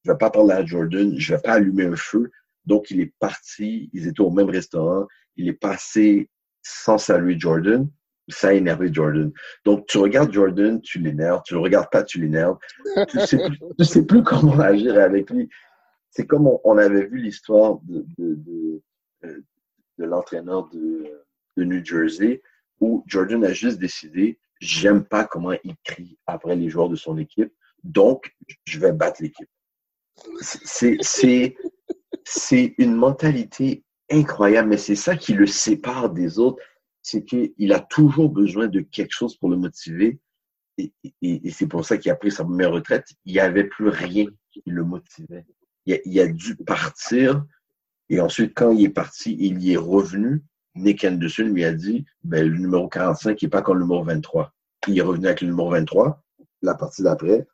je vais pas parler à Jordan, je vais pas allumer un feu. Donc, il est parti, ils étaient au même restaurant, il est passé sans saluer Jordan. ça a énervé Jordan. Donc, tu regardes Jordan, tu l'énerves. Tu le regardes pas, tu l'énerves. Tu sais, plus- tu sais plus comment agir avec lui. C'est comme on, on avait vu l'histoire de, de, de, euh, de l'entraîneur de, de New Jersey où Jordan a juste décidé j'aime pas comment il crie après les joueurs de son équipe, donc je vais battre l'équipe. C'est une mentalité incroyable, mais c'est ça qui le sépare des autres, c'est qu'il a toujours besoin de quelque chose pour le motiver, et, c'est pour ça qu'il a pris sa première retraite. Il n'y avait plus rien qui le motivait. Il a, il a dû partir, et ensuite, quand il est parti, il y est revenu. Nick Anderson lui a dit, ben, le numéro 45 n'est pas comme le numéro 23. Il est revenu avec le numéro 23, la partie d'après.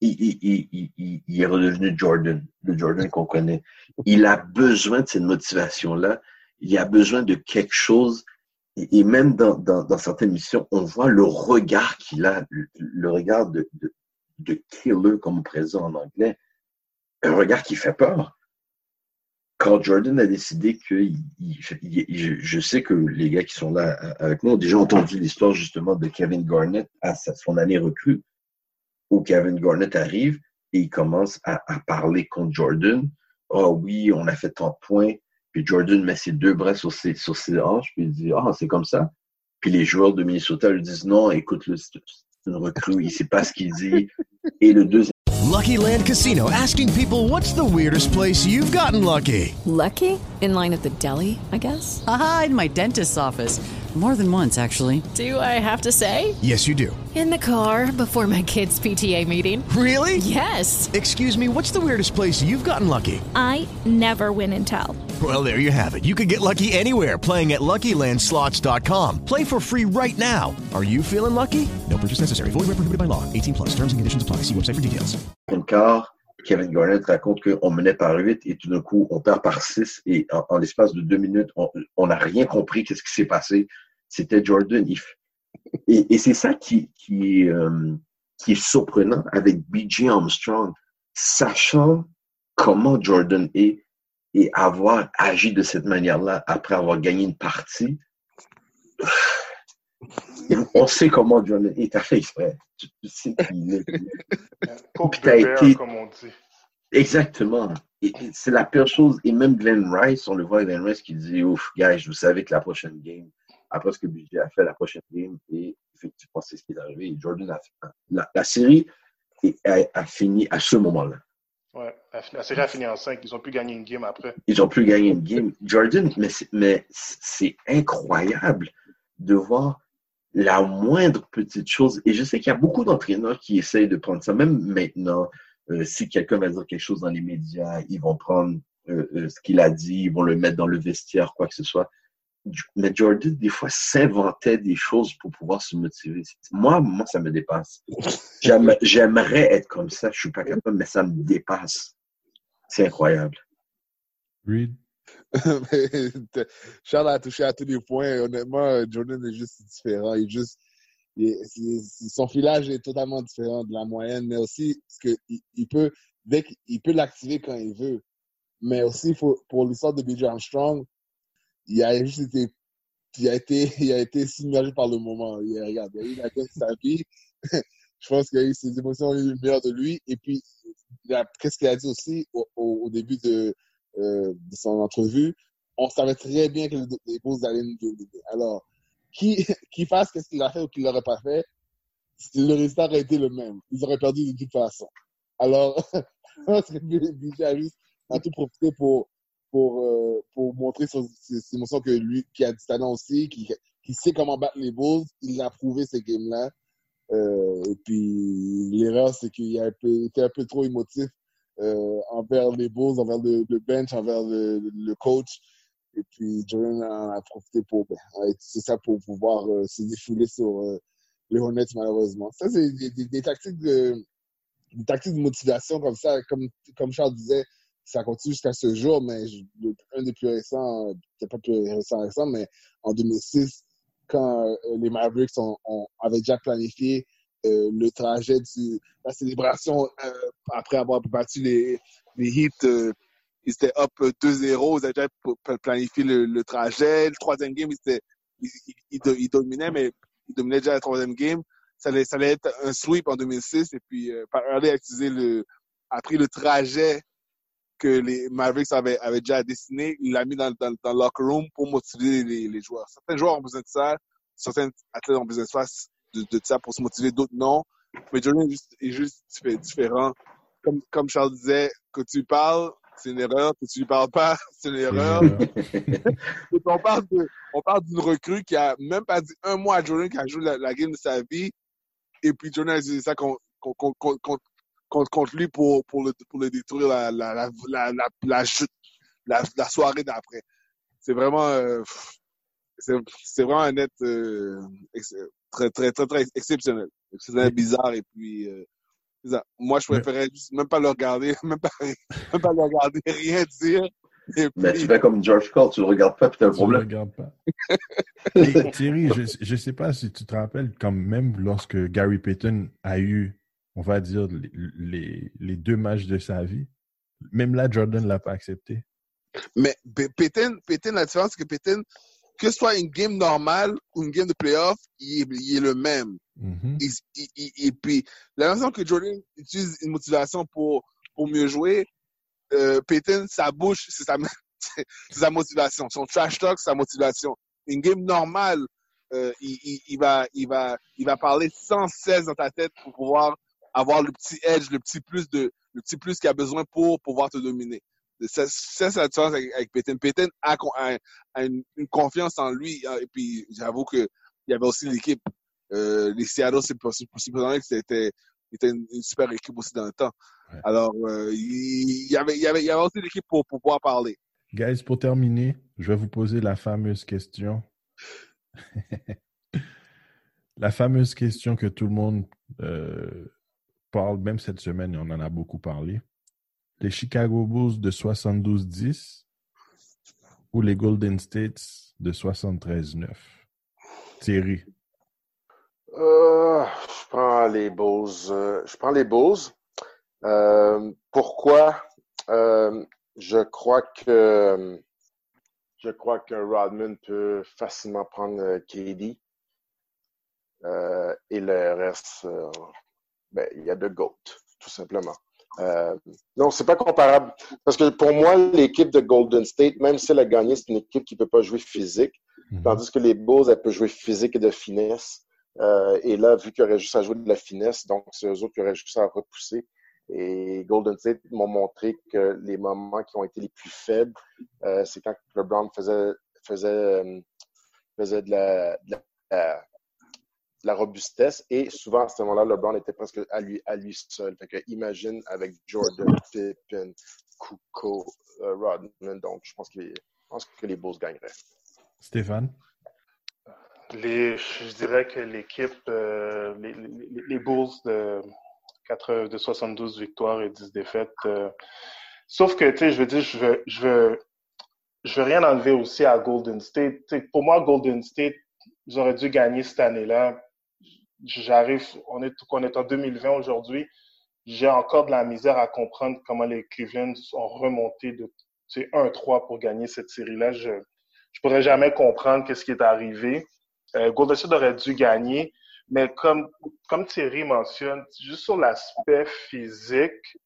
Il, est redevenu Jordan, le Jordan qu'on connaît. Il a besoin de cette motivation-là. Il a besoin de quelque chose. Et, même dans, certaines missions, on voit le regard qu'il a, le, regard de, de, killer, comme on présente en anglais. Un regard qui fait peur quand Jordan a décidé que je, sais que les gars qui sont là euh, avec nous ont déjà entendu l'histoire justement de Kevin Garnett à son année recrue, où Kevin Garnett arrive et il commence à, à parler contre Jordan. Oh oui, on a fait tant de points. Puis Jordan met ses deux bras sur ses, sur ses hanches, puis il dit Ah, c'est comme ça. Puis les joueurs de Minnesota lui disent Non, écoute, le- c'est c'est une recrue, il sait pas ce qu'il dit. Et le deuxième Lucky Land Casino asking people what's the weirdest place you've gotten lucky? Lucky? In line at the deli, I guess? Aha, in my dentist's office. More than once, actually. Do I have to say? Yes, you do. In the car before my kids' PTA meeting. Really? Yes. Excuse me, what's the weirdest place you've gotten lucky? I never win and tell. Well, there you have it. You can get lucky anywhere playing at LuckyLandSlots.com. Play for free right now. Are you feeling lucky? No purchase necessary. Void where prohibited by law. 18 plus. Terms and conditions apply. See website for details. quart, Kevin Garnett raconte qu'on menait par 8 et tout d'un coup, on perd par 6 et en, en l'espace de deux minutes, on on n'a rien compris qu'est-ce qui s'est passé. C'était Jordan. Il f- Et, et c'est ça qui, qui, est, euh, qui est surprenant avec BJ Armstrong, sachant comment Jordan est et avoir agi de cette manière-là après avoir gagné une partie. On sait comment Jordan est. T'as fait exprès. Tu, tu sais qu'il est. Puis été- comme on dit. Exactement. C'est la pire chose. Et même Glenn Rice, on le voit Glenn Rice qui dit Ouf, guys, vous savez que la prochaine game, après ce que BJ a fait la prochaine game, et effectivement, c'est ce qui est arrivé. Et Jordan a la, la série a, a fini à ce moment-là. Ouais, la, série a fini en 5. Ils ont pu gagner une game après. Ils ont pu gagner une game. Jordan, mais c'est, mais c'est incroyable de voir la moindre petite chose. Et je sais qu'il y a beaucoup d'entraîneurs qui essayent de prendre ça, même maintenant. euh, si quelqu'un va dire quelque chose dans les médias, ils vont prendre euh, euh, ce qu'il a dit, ils vont le mettre dans le vestiaire, quoi que ce soit. Mais Jordan, des fois, s'inventait des choses pour pouvoir se motiver. Moi, moi, ça me dépasse. J'aime- J'aimerais être comme ça. Je suis pas capable, mais ça me dépasse. C'est incroyable. Reed? Charles a touché à tous les points. Honnêtement, Jordan est juste différent. Il est juste, il est- c'est- son filage est totalement différent de la moyenne, mais aussi parce que il, il peut, dès qu'il peut l'activer quand il veut. Mais aussi pour, pour l'histoire de BJ Armstrong, il a juste été, il a été, il a été submergé par le moment. Il, a- regarde, il a eu la gueule de sa vie. Je pense qu'il a eu ses émotions ont eu le meilleur de lui. Et puis, qu'est-ce qu'il a dit aussi au, début de, euh, de son entrevue? On savait très bien que les, Bulls allaient nous dominer. Alors, qui, qui fasse qu'est-ce qu'il a fait ou qu'il l'aurait pas fait, le résultat aurait été le même. Ils auraient perdu de toute façon. Alors, que BJ a juste tout profité pour, pour, euh, pour montrer son- ses, émotions que lui, qui a du talent aussi, qui, qui sait comment battre les Bulls, il a prouvé ces games-là. Euh, et puis, l'erreur, c'est qu'il a un était un peu trop émotif euh, envers les Bulls, envers le, bench, envers le, coach. Et puis, Jordan a profité pour, ben, c'est ça, pour pouvoir se défouler sur les Hornets, malheureusement. Ça, c'est des, tactiques de, des de motivation comme ça, comme, comme Charles disait, ça continue jusqu'à ce jour, mais le- un des plus récents, euh, peut-être pas plus récent, récent, mais en 2006, quand euh, les Mavericks ont, ont- avaient déjà planifié euh, le trajet de la célébration après avoir battu les, les Heat, ils étaient up 2-0, ils avaient déjà planifié le, le trajet. Le troisième game, ils étaient, il, il- il do- il dominait, mais il dominait déjà la troisième game. Ça allait, ça allait être un sweep en 2006. Et puis, Pat Riley a utilisé le, a pris le trajet que les Mavericks avaient, avaient déjà dessiné. Il l'a mis dans, dans, dans le locker room pour motiver les, les joueurs. Certains joueurs ont besoin de ça. Certains athlètes ont besoin de ça, de, de ça pour se motiver, d'autres non. Mais Jordan est juste, est juste diffé- différent. Comme, comme Charles disait, que tu parles, c'est une erreur. Que tu lui parles pas, c'est une erreur. On parle de, on parle d'une recrue qui a même pas dit un mois à Jordan qui a joué la, la game de sa vie. Et puis Jordan a utilisé ça contre, contre, contre, contre, contre- lui pour, pour, le, pour le détruire la, la, la, la, la, la, chute- la, la soirée d'après. C'est vraiment, euh, c'est c'est vraiment un net euh, très, très, très, très exceptionnel. C'est bizarre et puis, euh, moi je préférais juste même pas le regarder, même pas, même pas le regarder, rien dire. Et Mais puis- tu fais comme George Cole, tu le regardes pas, puis t'as un Tu le problème. regardes pas. Et Thierry, je ne sais pas si tu te rappelles, quand même lorsque Gary Payton a eu, on va dire, les, les, les deux matchs de sa vie, même là, Jordan ne l'a pas accepté. Mais P- Payton, Payton, la différence, c'est que Payton, que ce soit une game normale ou une game de playoff, il est, il est le même. Mhm. Il- il- il- et puis, la façon que Jordan utilise une motivation pour, pour mieux jouer, euh, Payton, sa bouche, c'est sa, motivation. Son trash talk, c'est sa motivation. Une game normale, euh, il va, il, va, il va parler sans cesse dans ta tête pour pouvoir avoir le petit edge, le petit plus de, le petit plus qu'il a besoin pour pouvoir te dominer. Ça, ça, c'est la différence avec, avec Payton. Payton a, con- a- a une, une confiance en lui. hein, Et puis, j'avoue que il y avait aussi l'équipe. Euh, les Seattle, c'est possible, que c'était une, une super équipe aussi dans le temps. Alors, euh, il, il y avait, il, y avait, il y avait aussi l'équipe pour, pour pouvoir parler. Guys, pour terminer, je vais vous poser la fameuse question. la fameuse question que tout le monde euh, même cette semaine, on en a beaucoup parlé. Les Chicago Bulls de 72-10 ou les Golden States de 73-9? Thierry. Euh, je prends les Bulls. euh, je prends les Bulls. Euh, pourquoi? Je crois que je crois que Rodman peut facilement prendre KD. Et le reste, ben, il y a de GOAT, tout simplement. Euh, non, c'est pas comparable. Parce que pour moi, l'équipe de Golden State, même si elle a gagné, c'est une équipe qui peut pas jouer physique. Tandis que les Bulls, elle peut jouer physique et de finesse. Euh, et là, vu qu'il y aurait juste à jouer de la finesse, donc c'est eux autres qui auraient juste à repousser. Et Golden State m'ont montré que les moments qui ont été les plus faibles, euh, c'est quand LeBron faisait, faisait, euh, faisait de la, de la, de la robustesse. Et souvent, à ce moment-là, LeBron était presque à lui, à lui seul. Fait que imagine avec Jordan, Pippen, Kuko, euh, Rodman. Donc, je pense, que les, je pense que les Bulls gagneraient. Stéphane? Les, je dirais que l'équipe, euh, les, les, les Bulls de, 4, de 72 victoires et 10 défaites. euh, sauf que, tu sais, je veux dire, je veux, je veux, je veux rien enlever aussi à Golden State. Tu sais, pour moi, Golden State, ils auraient dû gagner cette année-là. J'arrive, on est, on est en 2020 aujourd'hui. J'ai encore de la misère à comprendre comment les Cleveland ont remonté de tu sais, 1-3 pour gagner cette série-là. Je je pourrais jamais comprendre qu'est-ce qui est arrivé. Euh, Golden State aurait dû gagner, mais comme, comme Thierry mentionne, juste sur l'aspect physique,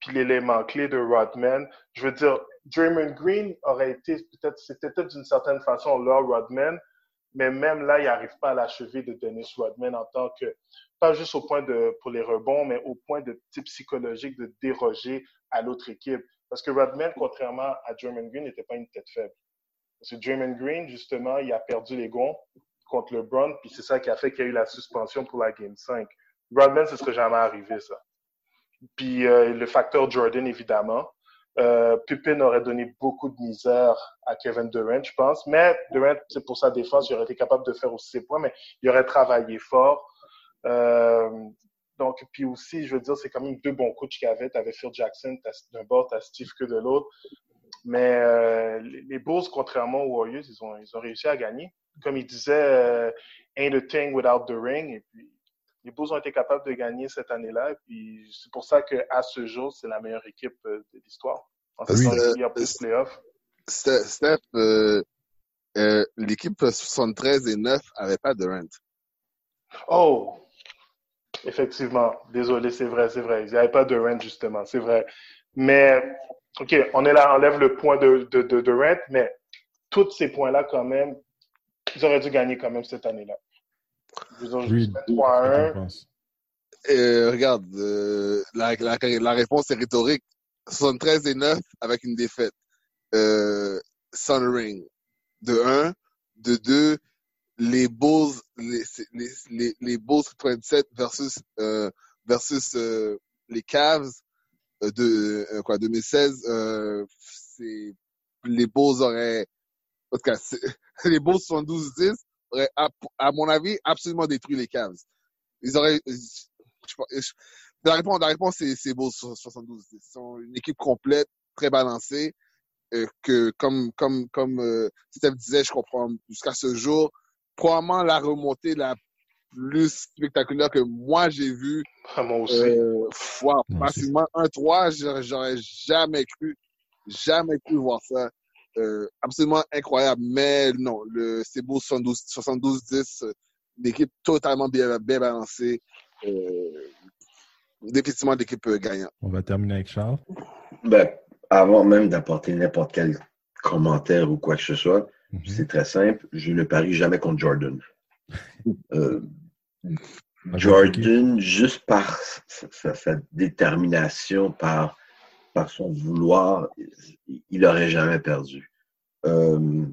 puis l'élément clé de Rodman, je veux dire, Draymond Green aurait été peut-être, c'était peut-être d'une certaine façon leur Rodman, mais même là, il n'arrive pas à l'achever de Dennis Rodman en tant que, pas juste au point de, pour les rebonds, mais au point de type psychologique de déroger à l'autre équipe. Parce que Rodman, contrairement à Draymond Green, n'était pas une tête faible. Parce que Green, justement, il a perdu les gonds contre LeBron, puis c'est ça qui a fait qu'il y a eu la suspension pour la Game 5. Rodman, ce serait jamais arrivé, ça. Puis euh, le facteur Jordan, évidemment. Euh, Pippen aurait donné beaucoup de misère à Kevin Durant, je pense. Mais Durant, c'est pour sa défense, il aurait été capable de faire aussi ses points, mais il aurait travaillé fort. Euh, donc, puis aussi, je veux dire, c'est quand même deux bons coachs qu'il y avait. Tu avais Phil Jackson d'un bord, tu Steve Kerr de l'autre. Mais euh, les Bulls, contrairement aux Warriors, ils ont, ils ont réussi à gagner. Comme il disait, euh, ain't a thing without the ring. Et puis, les Bulls ont été capables de gagner cette année-là. Puis, c'est pour ça qu'à ce jour, c'est la meilleure équipe euh, de l'histoire. En Oui. saison régulière plus playoff. Steph, Steph, euh, euh, l'équipe 73 et 9 avait pas Durant. Oh! Effectivement. Désolé, c'est vrai, c'est vrai. Il n'y avait pas de Durant, justement. C'est vrai. Mais, OK, on est là, enlève le point de, de, de Durant, mais tous ces points-là, quand même, ils auraient dû gagner quand même cette année-là. Ils ont juste fait 3 à 1. Euh, regarde, euh, la, la, la réponse est rhétorique. 73 et 9 avec une défaite. Euh, Sun Ring. De 1. De 2. Les Bulls, les, les, les, les Bulls 27 versus, euh, versus euh, les Cavs de euh, quoi 2016. Euh, c'est les Bulls auraient, en tout cas, les Bulls 72-10 auraient, à, à mon avis, absolument détruit les Cavs. Ils auraient, je, je- la réponse, la réponse, c'est, c'est Bulls 72. Ils sont une équipe complète, très balancée, euh, que comme, comme, comme euh, Steph disait, je comprends jusqu'à ce jour, probablement la remontée la plus spectaculaire que moi j'ai vue. moi aussi. Euh, wow, facilement 1-3, j'aurais, j'aurais jamais cru, jamais cru voir ça. Euh, absolument incroyable. Mais non, le c'est beau 72 72-10, euh, une équipe totalement bien, bien balancée. Euh, définitivement d'équipe euh, gagnante. On va terminer avec Charles. Ben, avant même d'apporter n'importe quel commentaire ou quoi que ce soit, Mhm. c'est très simple. Je ne parie jamais contre Jordan. Euh, Jordan, juste par sa, sa- sa détermination, par, par son vouloir, il- n'aurait jamais perdu. Euh,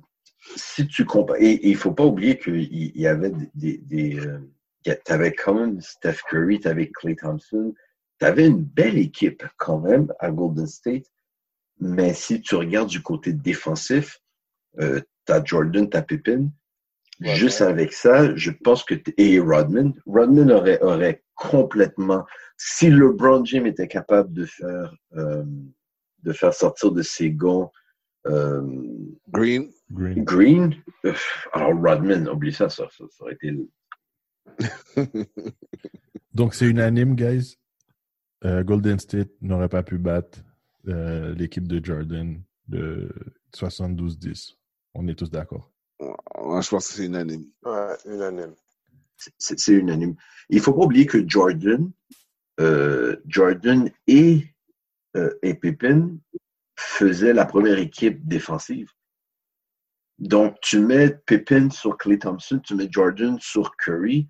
si tu compares, et il faut pas oublier qu'il il y avait des, des, euh, tu avais quand même Steph Curry, tu avais Clay Thompson, tu avais une belle équipe quand même à Golden State. Mais si tu regardes du côté défensif, euh, tu as Jordan, tu as Juste avec ça, je pense que et Rodman, Rodman aurait, aurait complètement, si LeBron James était capable de faire, euh, de faire sortir de ses gonds euh, Green, Green, Green, euh, alors Rodman, oublie ça, ça, ça, ça aurait été Donc, c'est unanime, guys. Euh, Golden State n'aurait pas pu battre euh, l'équipe de Jordan de 72-10. On est tous d'accord. Je pense que c'est unanime. Ouais, unanime. c'est unanime. Il faut pas oublier que Jordan, euh, Jordan et, euh, et Pippen faisaient la première équipe défensive. Donc, tu mets Pippen sur Clay Thompson, tu mets Jordan sur Curry,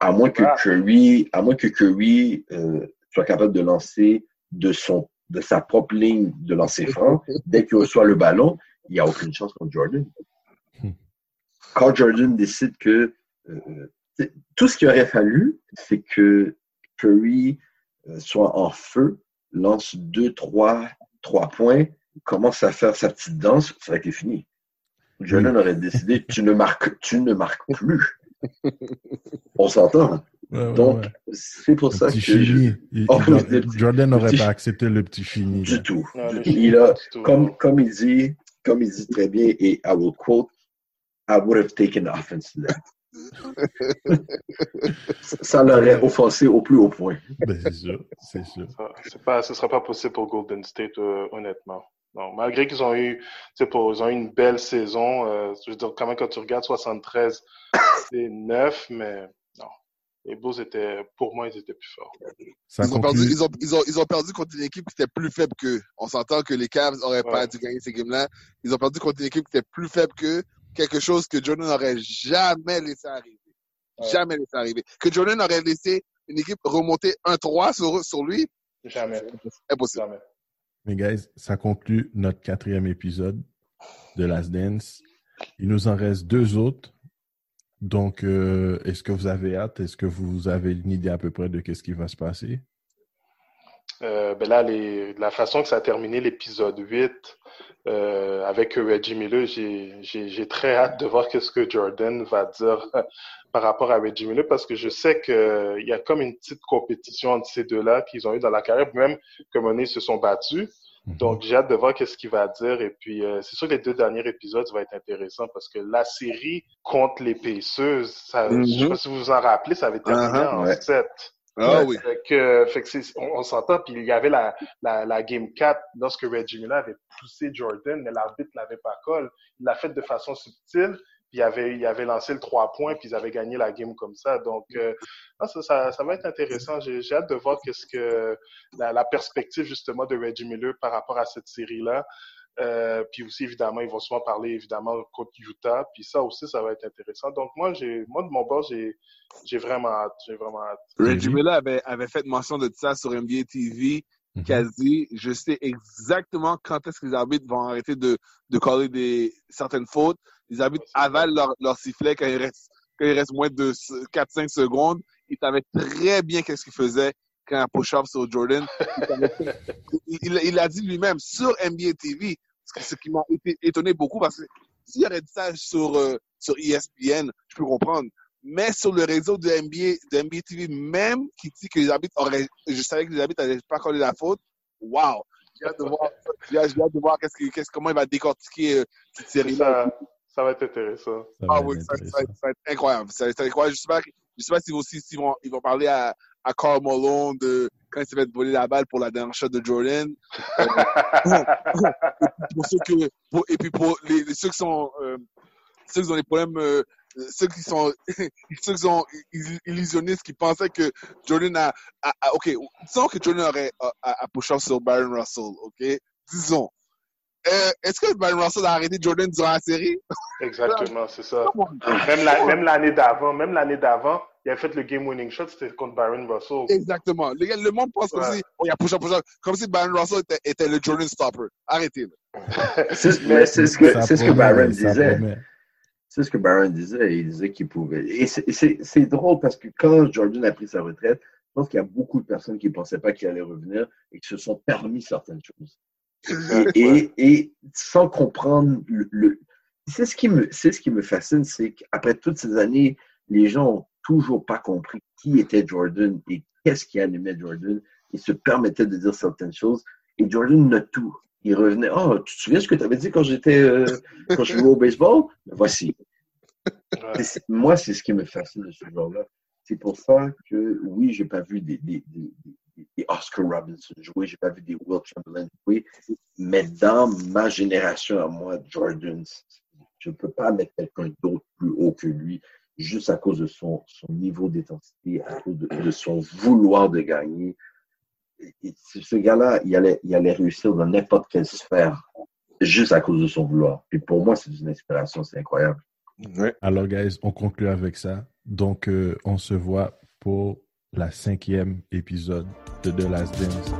à moins que Curry, à moins que Curry euh, soit capable de lancer de son de sa propre ligne de lancer franc, dès qu'il reçoit le ballon, il n'y a aucune chance contre Jordan. Quand Jordan décide que euh, euh, tout ce qu'il aurait fallu, c'est que Curry euh, soit en feu, lance deux, trois, trois points, commence à faire sa petite danse, ça aurait été fini. Jordan aurait décidé, tu ne marques, tu ne marques plus. On s'entend. Ouais, ouais, Donc, ouais. c'est pour Le ça petit que je-. Il- Oh, il- Jordan n'aurait pas accepté le petit chini. du tout. Non, Du- il a, comme il dit, comme il dit très bien, et I will quote, I would have taken offense to that. Ça- l'aurait offensé au plus haut point. Ben, c'est sûr, c'est sûr. Ça, ce sera pas possible pour Golden State, euh, honnêtement. Non, malgré qu'ils ont eu, pour, ils ont eu une belle saison. euh, je veux dire, quand même, quand tu regardes 73, c'est 9, mais non. Les Bulls étaient, pour moi, ils étaient plus forts. Ça Ils ont, perdu, conclut. ils, ont, ils, ont, ils ont perdu contre une équipe qui était plus faible qu'eux. On s'entend que les Cavs n'auraient pas dû gagner ces games-là. Ils ont perdu contre une équipe qui était plus faible qu'eux. Quelque chose que Jordan n'aurait jamais laissé arriver. Jamais laissé arriver. Que Jordan aurait laissé une équipe remonter 1-3 sur, sur lui? Jamais. Impossible. Jamais. Mais guys, ça conclut notre quatrième épisode de Last Dance. Il nous en reste deux autres. Donc, euh, est-ce que vous avez hâte? Est-ce que vous avez une idée à peu près de qu'est-ce qui va se passer? Euh, ben là, les, la façon que ça a terminé l'épisode 8 euh, avec Reggie Miller, j'ai très hâte de voir qu'est-ce que Jordan va dire par rapport à Reggie Miller parce que je sais qu'il y a comme une petite compétition entre ces deux-là qu'ils ont eu dans la carrière, même est, ils se sont battus. Donc, j'ai hâte de voir qu'est-ce qu'il va dire. Et puis, euh, c'est sûr que les deux derniers épisodes, ça va être intéressant parce que la série contre les Pacers, ça, je sais Mhm. pas si vous vous en rappelez, ça avait terminé Uh-huh, en ouais. 7. Ah Ouais, oui. Fait que, fait que on, on s'entend. Puis il y avait la, la, la Game 4 lorsque Reggie Miller avait poussé Jordan, mais l'arbitre l'avait pas call. Il l'a fait de façon subtile. Puis il avait, il avait lancé le 3 points, puis ils avaient gagné la game comme ça. Donc, euh, non, ça, ça, ça va être intéressant. J'ai j'ai hâte de voir qu'est-ce que la, la perspective justement de Reggie Miller par rapport à cette série-là. Euh, puis aussi, évidemment, ils vont souvent parler évidemment contre Utah. Puis ça aussi, ça va être intéressant. Donc moi, j'ai, moi de mon bord, j'ai, j'ai vraiment hâte. J'ai vraiment hâte. Reggie Miller avait, avait fait mention de ça sur NBA TV, Mhm. quasi. Je sais exactement quand est-ce que les arbitres vont arrêter de, de coller des, certaines fautes. Les arbitres avalent leur, leur sifflet quand il reste, quand il reste moins de 4-5 secondes. Il savait très bien qu'est-ce qu'il faisait quand un push-off sur Jordan. Il, savait très- il, il- il a dit lui-même sur NBA TV, ce qui- ce qui m'a été- étonné beaucoup parce que s'il aurait dit ça sur, euh, sur ESPN, je peux comprendre. Mais sur le réseau de NBA, de NBA TV même, qui dit que les arbitres auraient, je savais que les arbitres n'allaient pas coller la faute. Wow! J'ai hâte de voir, j'ai hâte de voir qu'est-ce que- qu'est-ce- comment il va décortiquer euh, cette série-là. Ça, ça va être intéressant. Ah oui, ça, ça va être- ça va être incroyable. Ça va être incroyable. Je sais pas, je sais pas si aussi vont, ils vont parler à, à Carl Malone de quand il s'est fait voler la balle pour la dernière shot de Jordan. Euh, pour ceux que, pour- et puis pour les, les- ceux qui sont, euh, ceux qui ont des problèmes, euh, ceux qui sont, ceux qui sont illu- illusionnistes, qui pensaient que Jordan a, a- a- ok, disons que Jordan aurait a, a, sur Baron Russell, ok, disons. Euh, Est-ce que Baron Russell a arrêté Jordan durant la série? Exactement, c'est ça. Même la- même l'année d'avant, même l'année d'avant, il a fait le game winning shot, c'était contre Baron Russell. Exactement. Le monde pense comme Ouais. si, oh, il y a push-up, push-up, comme si Baron Russell était, était le Jordan stopper. Arrêtez. C'est ce que, c'est ce que ça disait. C'est ce que Barron disait. Il disait qu'il pouvait. Et c'est drôle parce que quand Jordan a pris sa retraite, je pense qu'il y a beaucoup de personnes qui ne pensaient pas qu'il allait revenir et qui se sont permis certaines choses. Et, et, et sans comprendre le. le- c'est ce qui me, c'est ce qui me fascine, c'est qu'après toutes ces années, les gens ont toujours pas compris qui était Jordan et qu'est-ce qui animait Jordan. Ils se permettaient de dire certaines choses et Jordan note tout. Il revenait, oh, tu te souviens ce que tu avais dit quand j'étais, euh, quand je jouais au baseball? Ben, voici. Moi, c'est ce qui me fascine de ce genre-là. C'est pour ça que, oui, j'ai pas vu des, des, des, des- Oscar Robinson jouer, j'ai pas vu des Will Chamberlain jouer, mais dans ma génération à moi, Jordan, je peux pas mettre quelqu'un d'autre plus haut que lui, juste à cause de son, son niveau d'intensité, à cause de, son vouloir de gagner. Et- ce gars-là, il allait, il allait réussir dans n'importe quelle sphère, juste à cause de son vouloir. Et pour moi, c'est une inspiration, c'est incroyable. Alors, guys, on conclut avec ça. Donc, euh, on se voit pour la cinquième épisode de The Last Dance.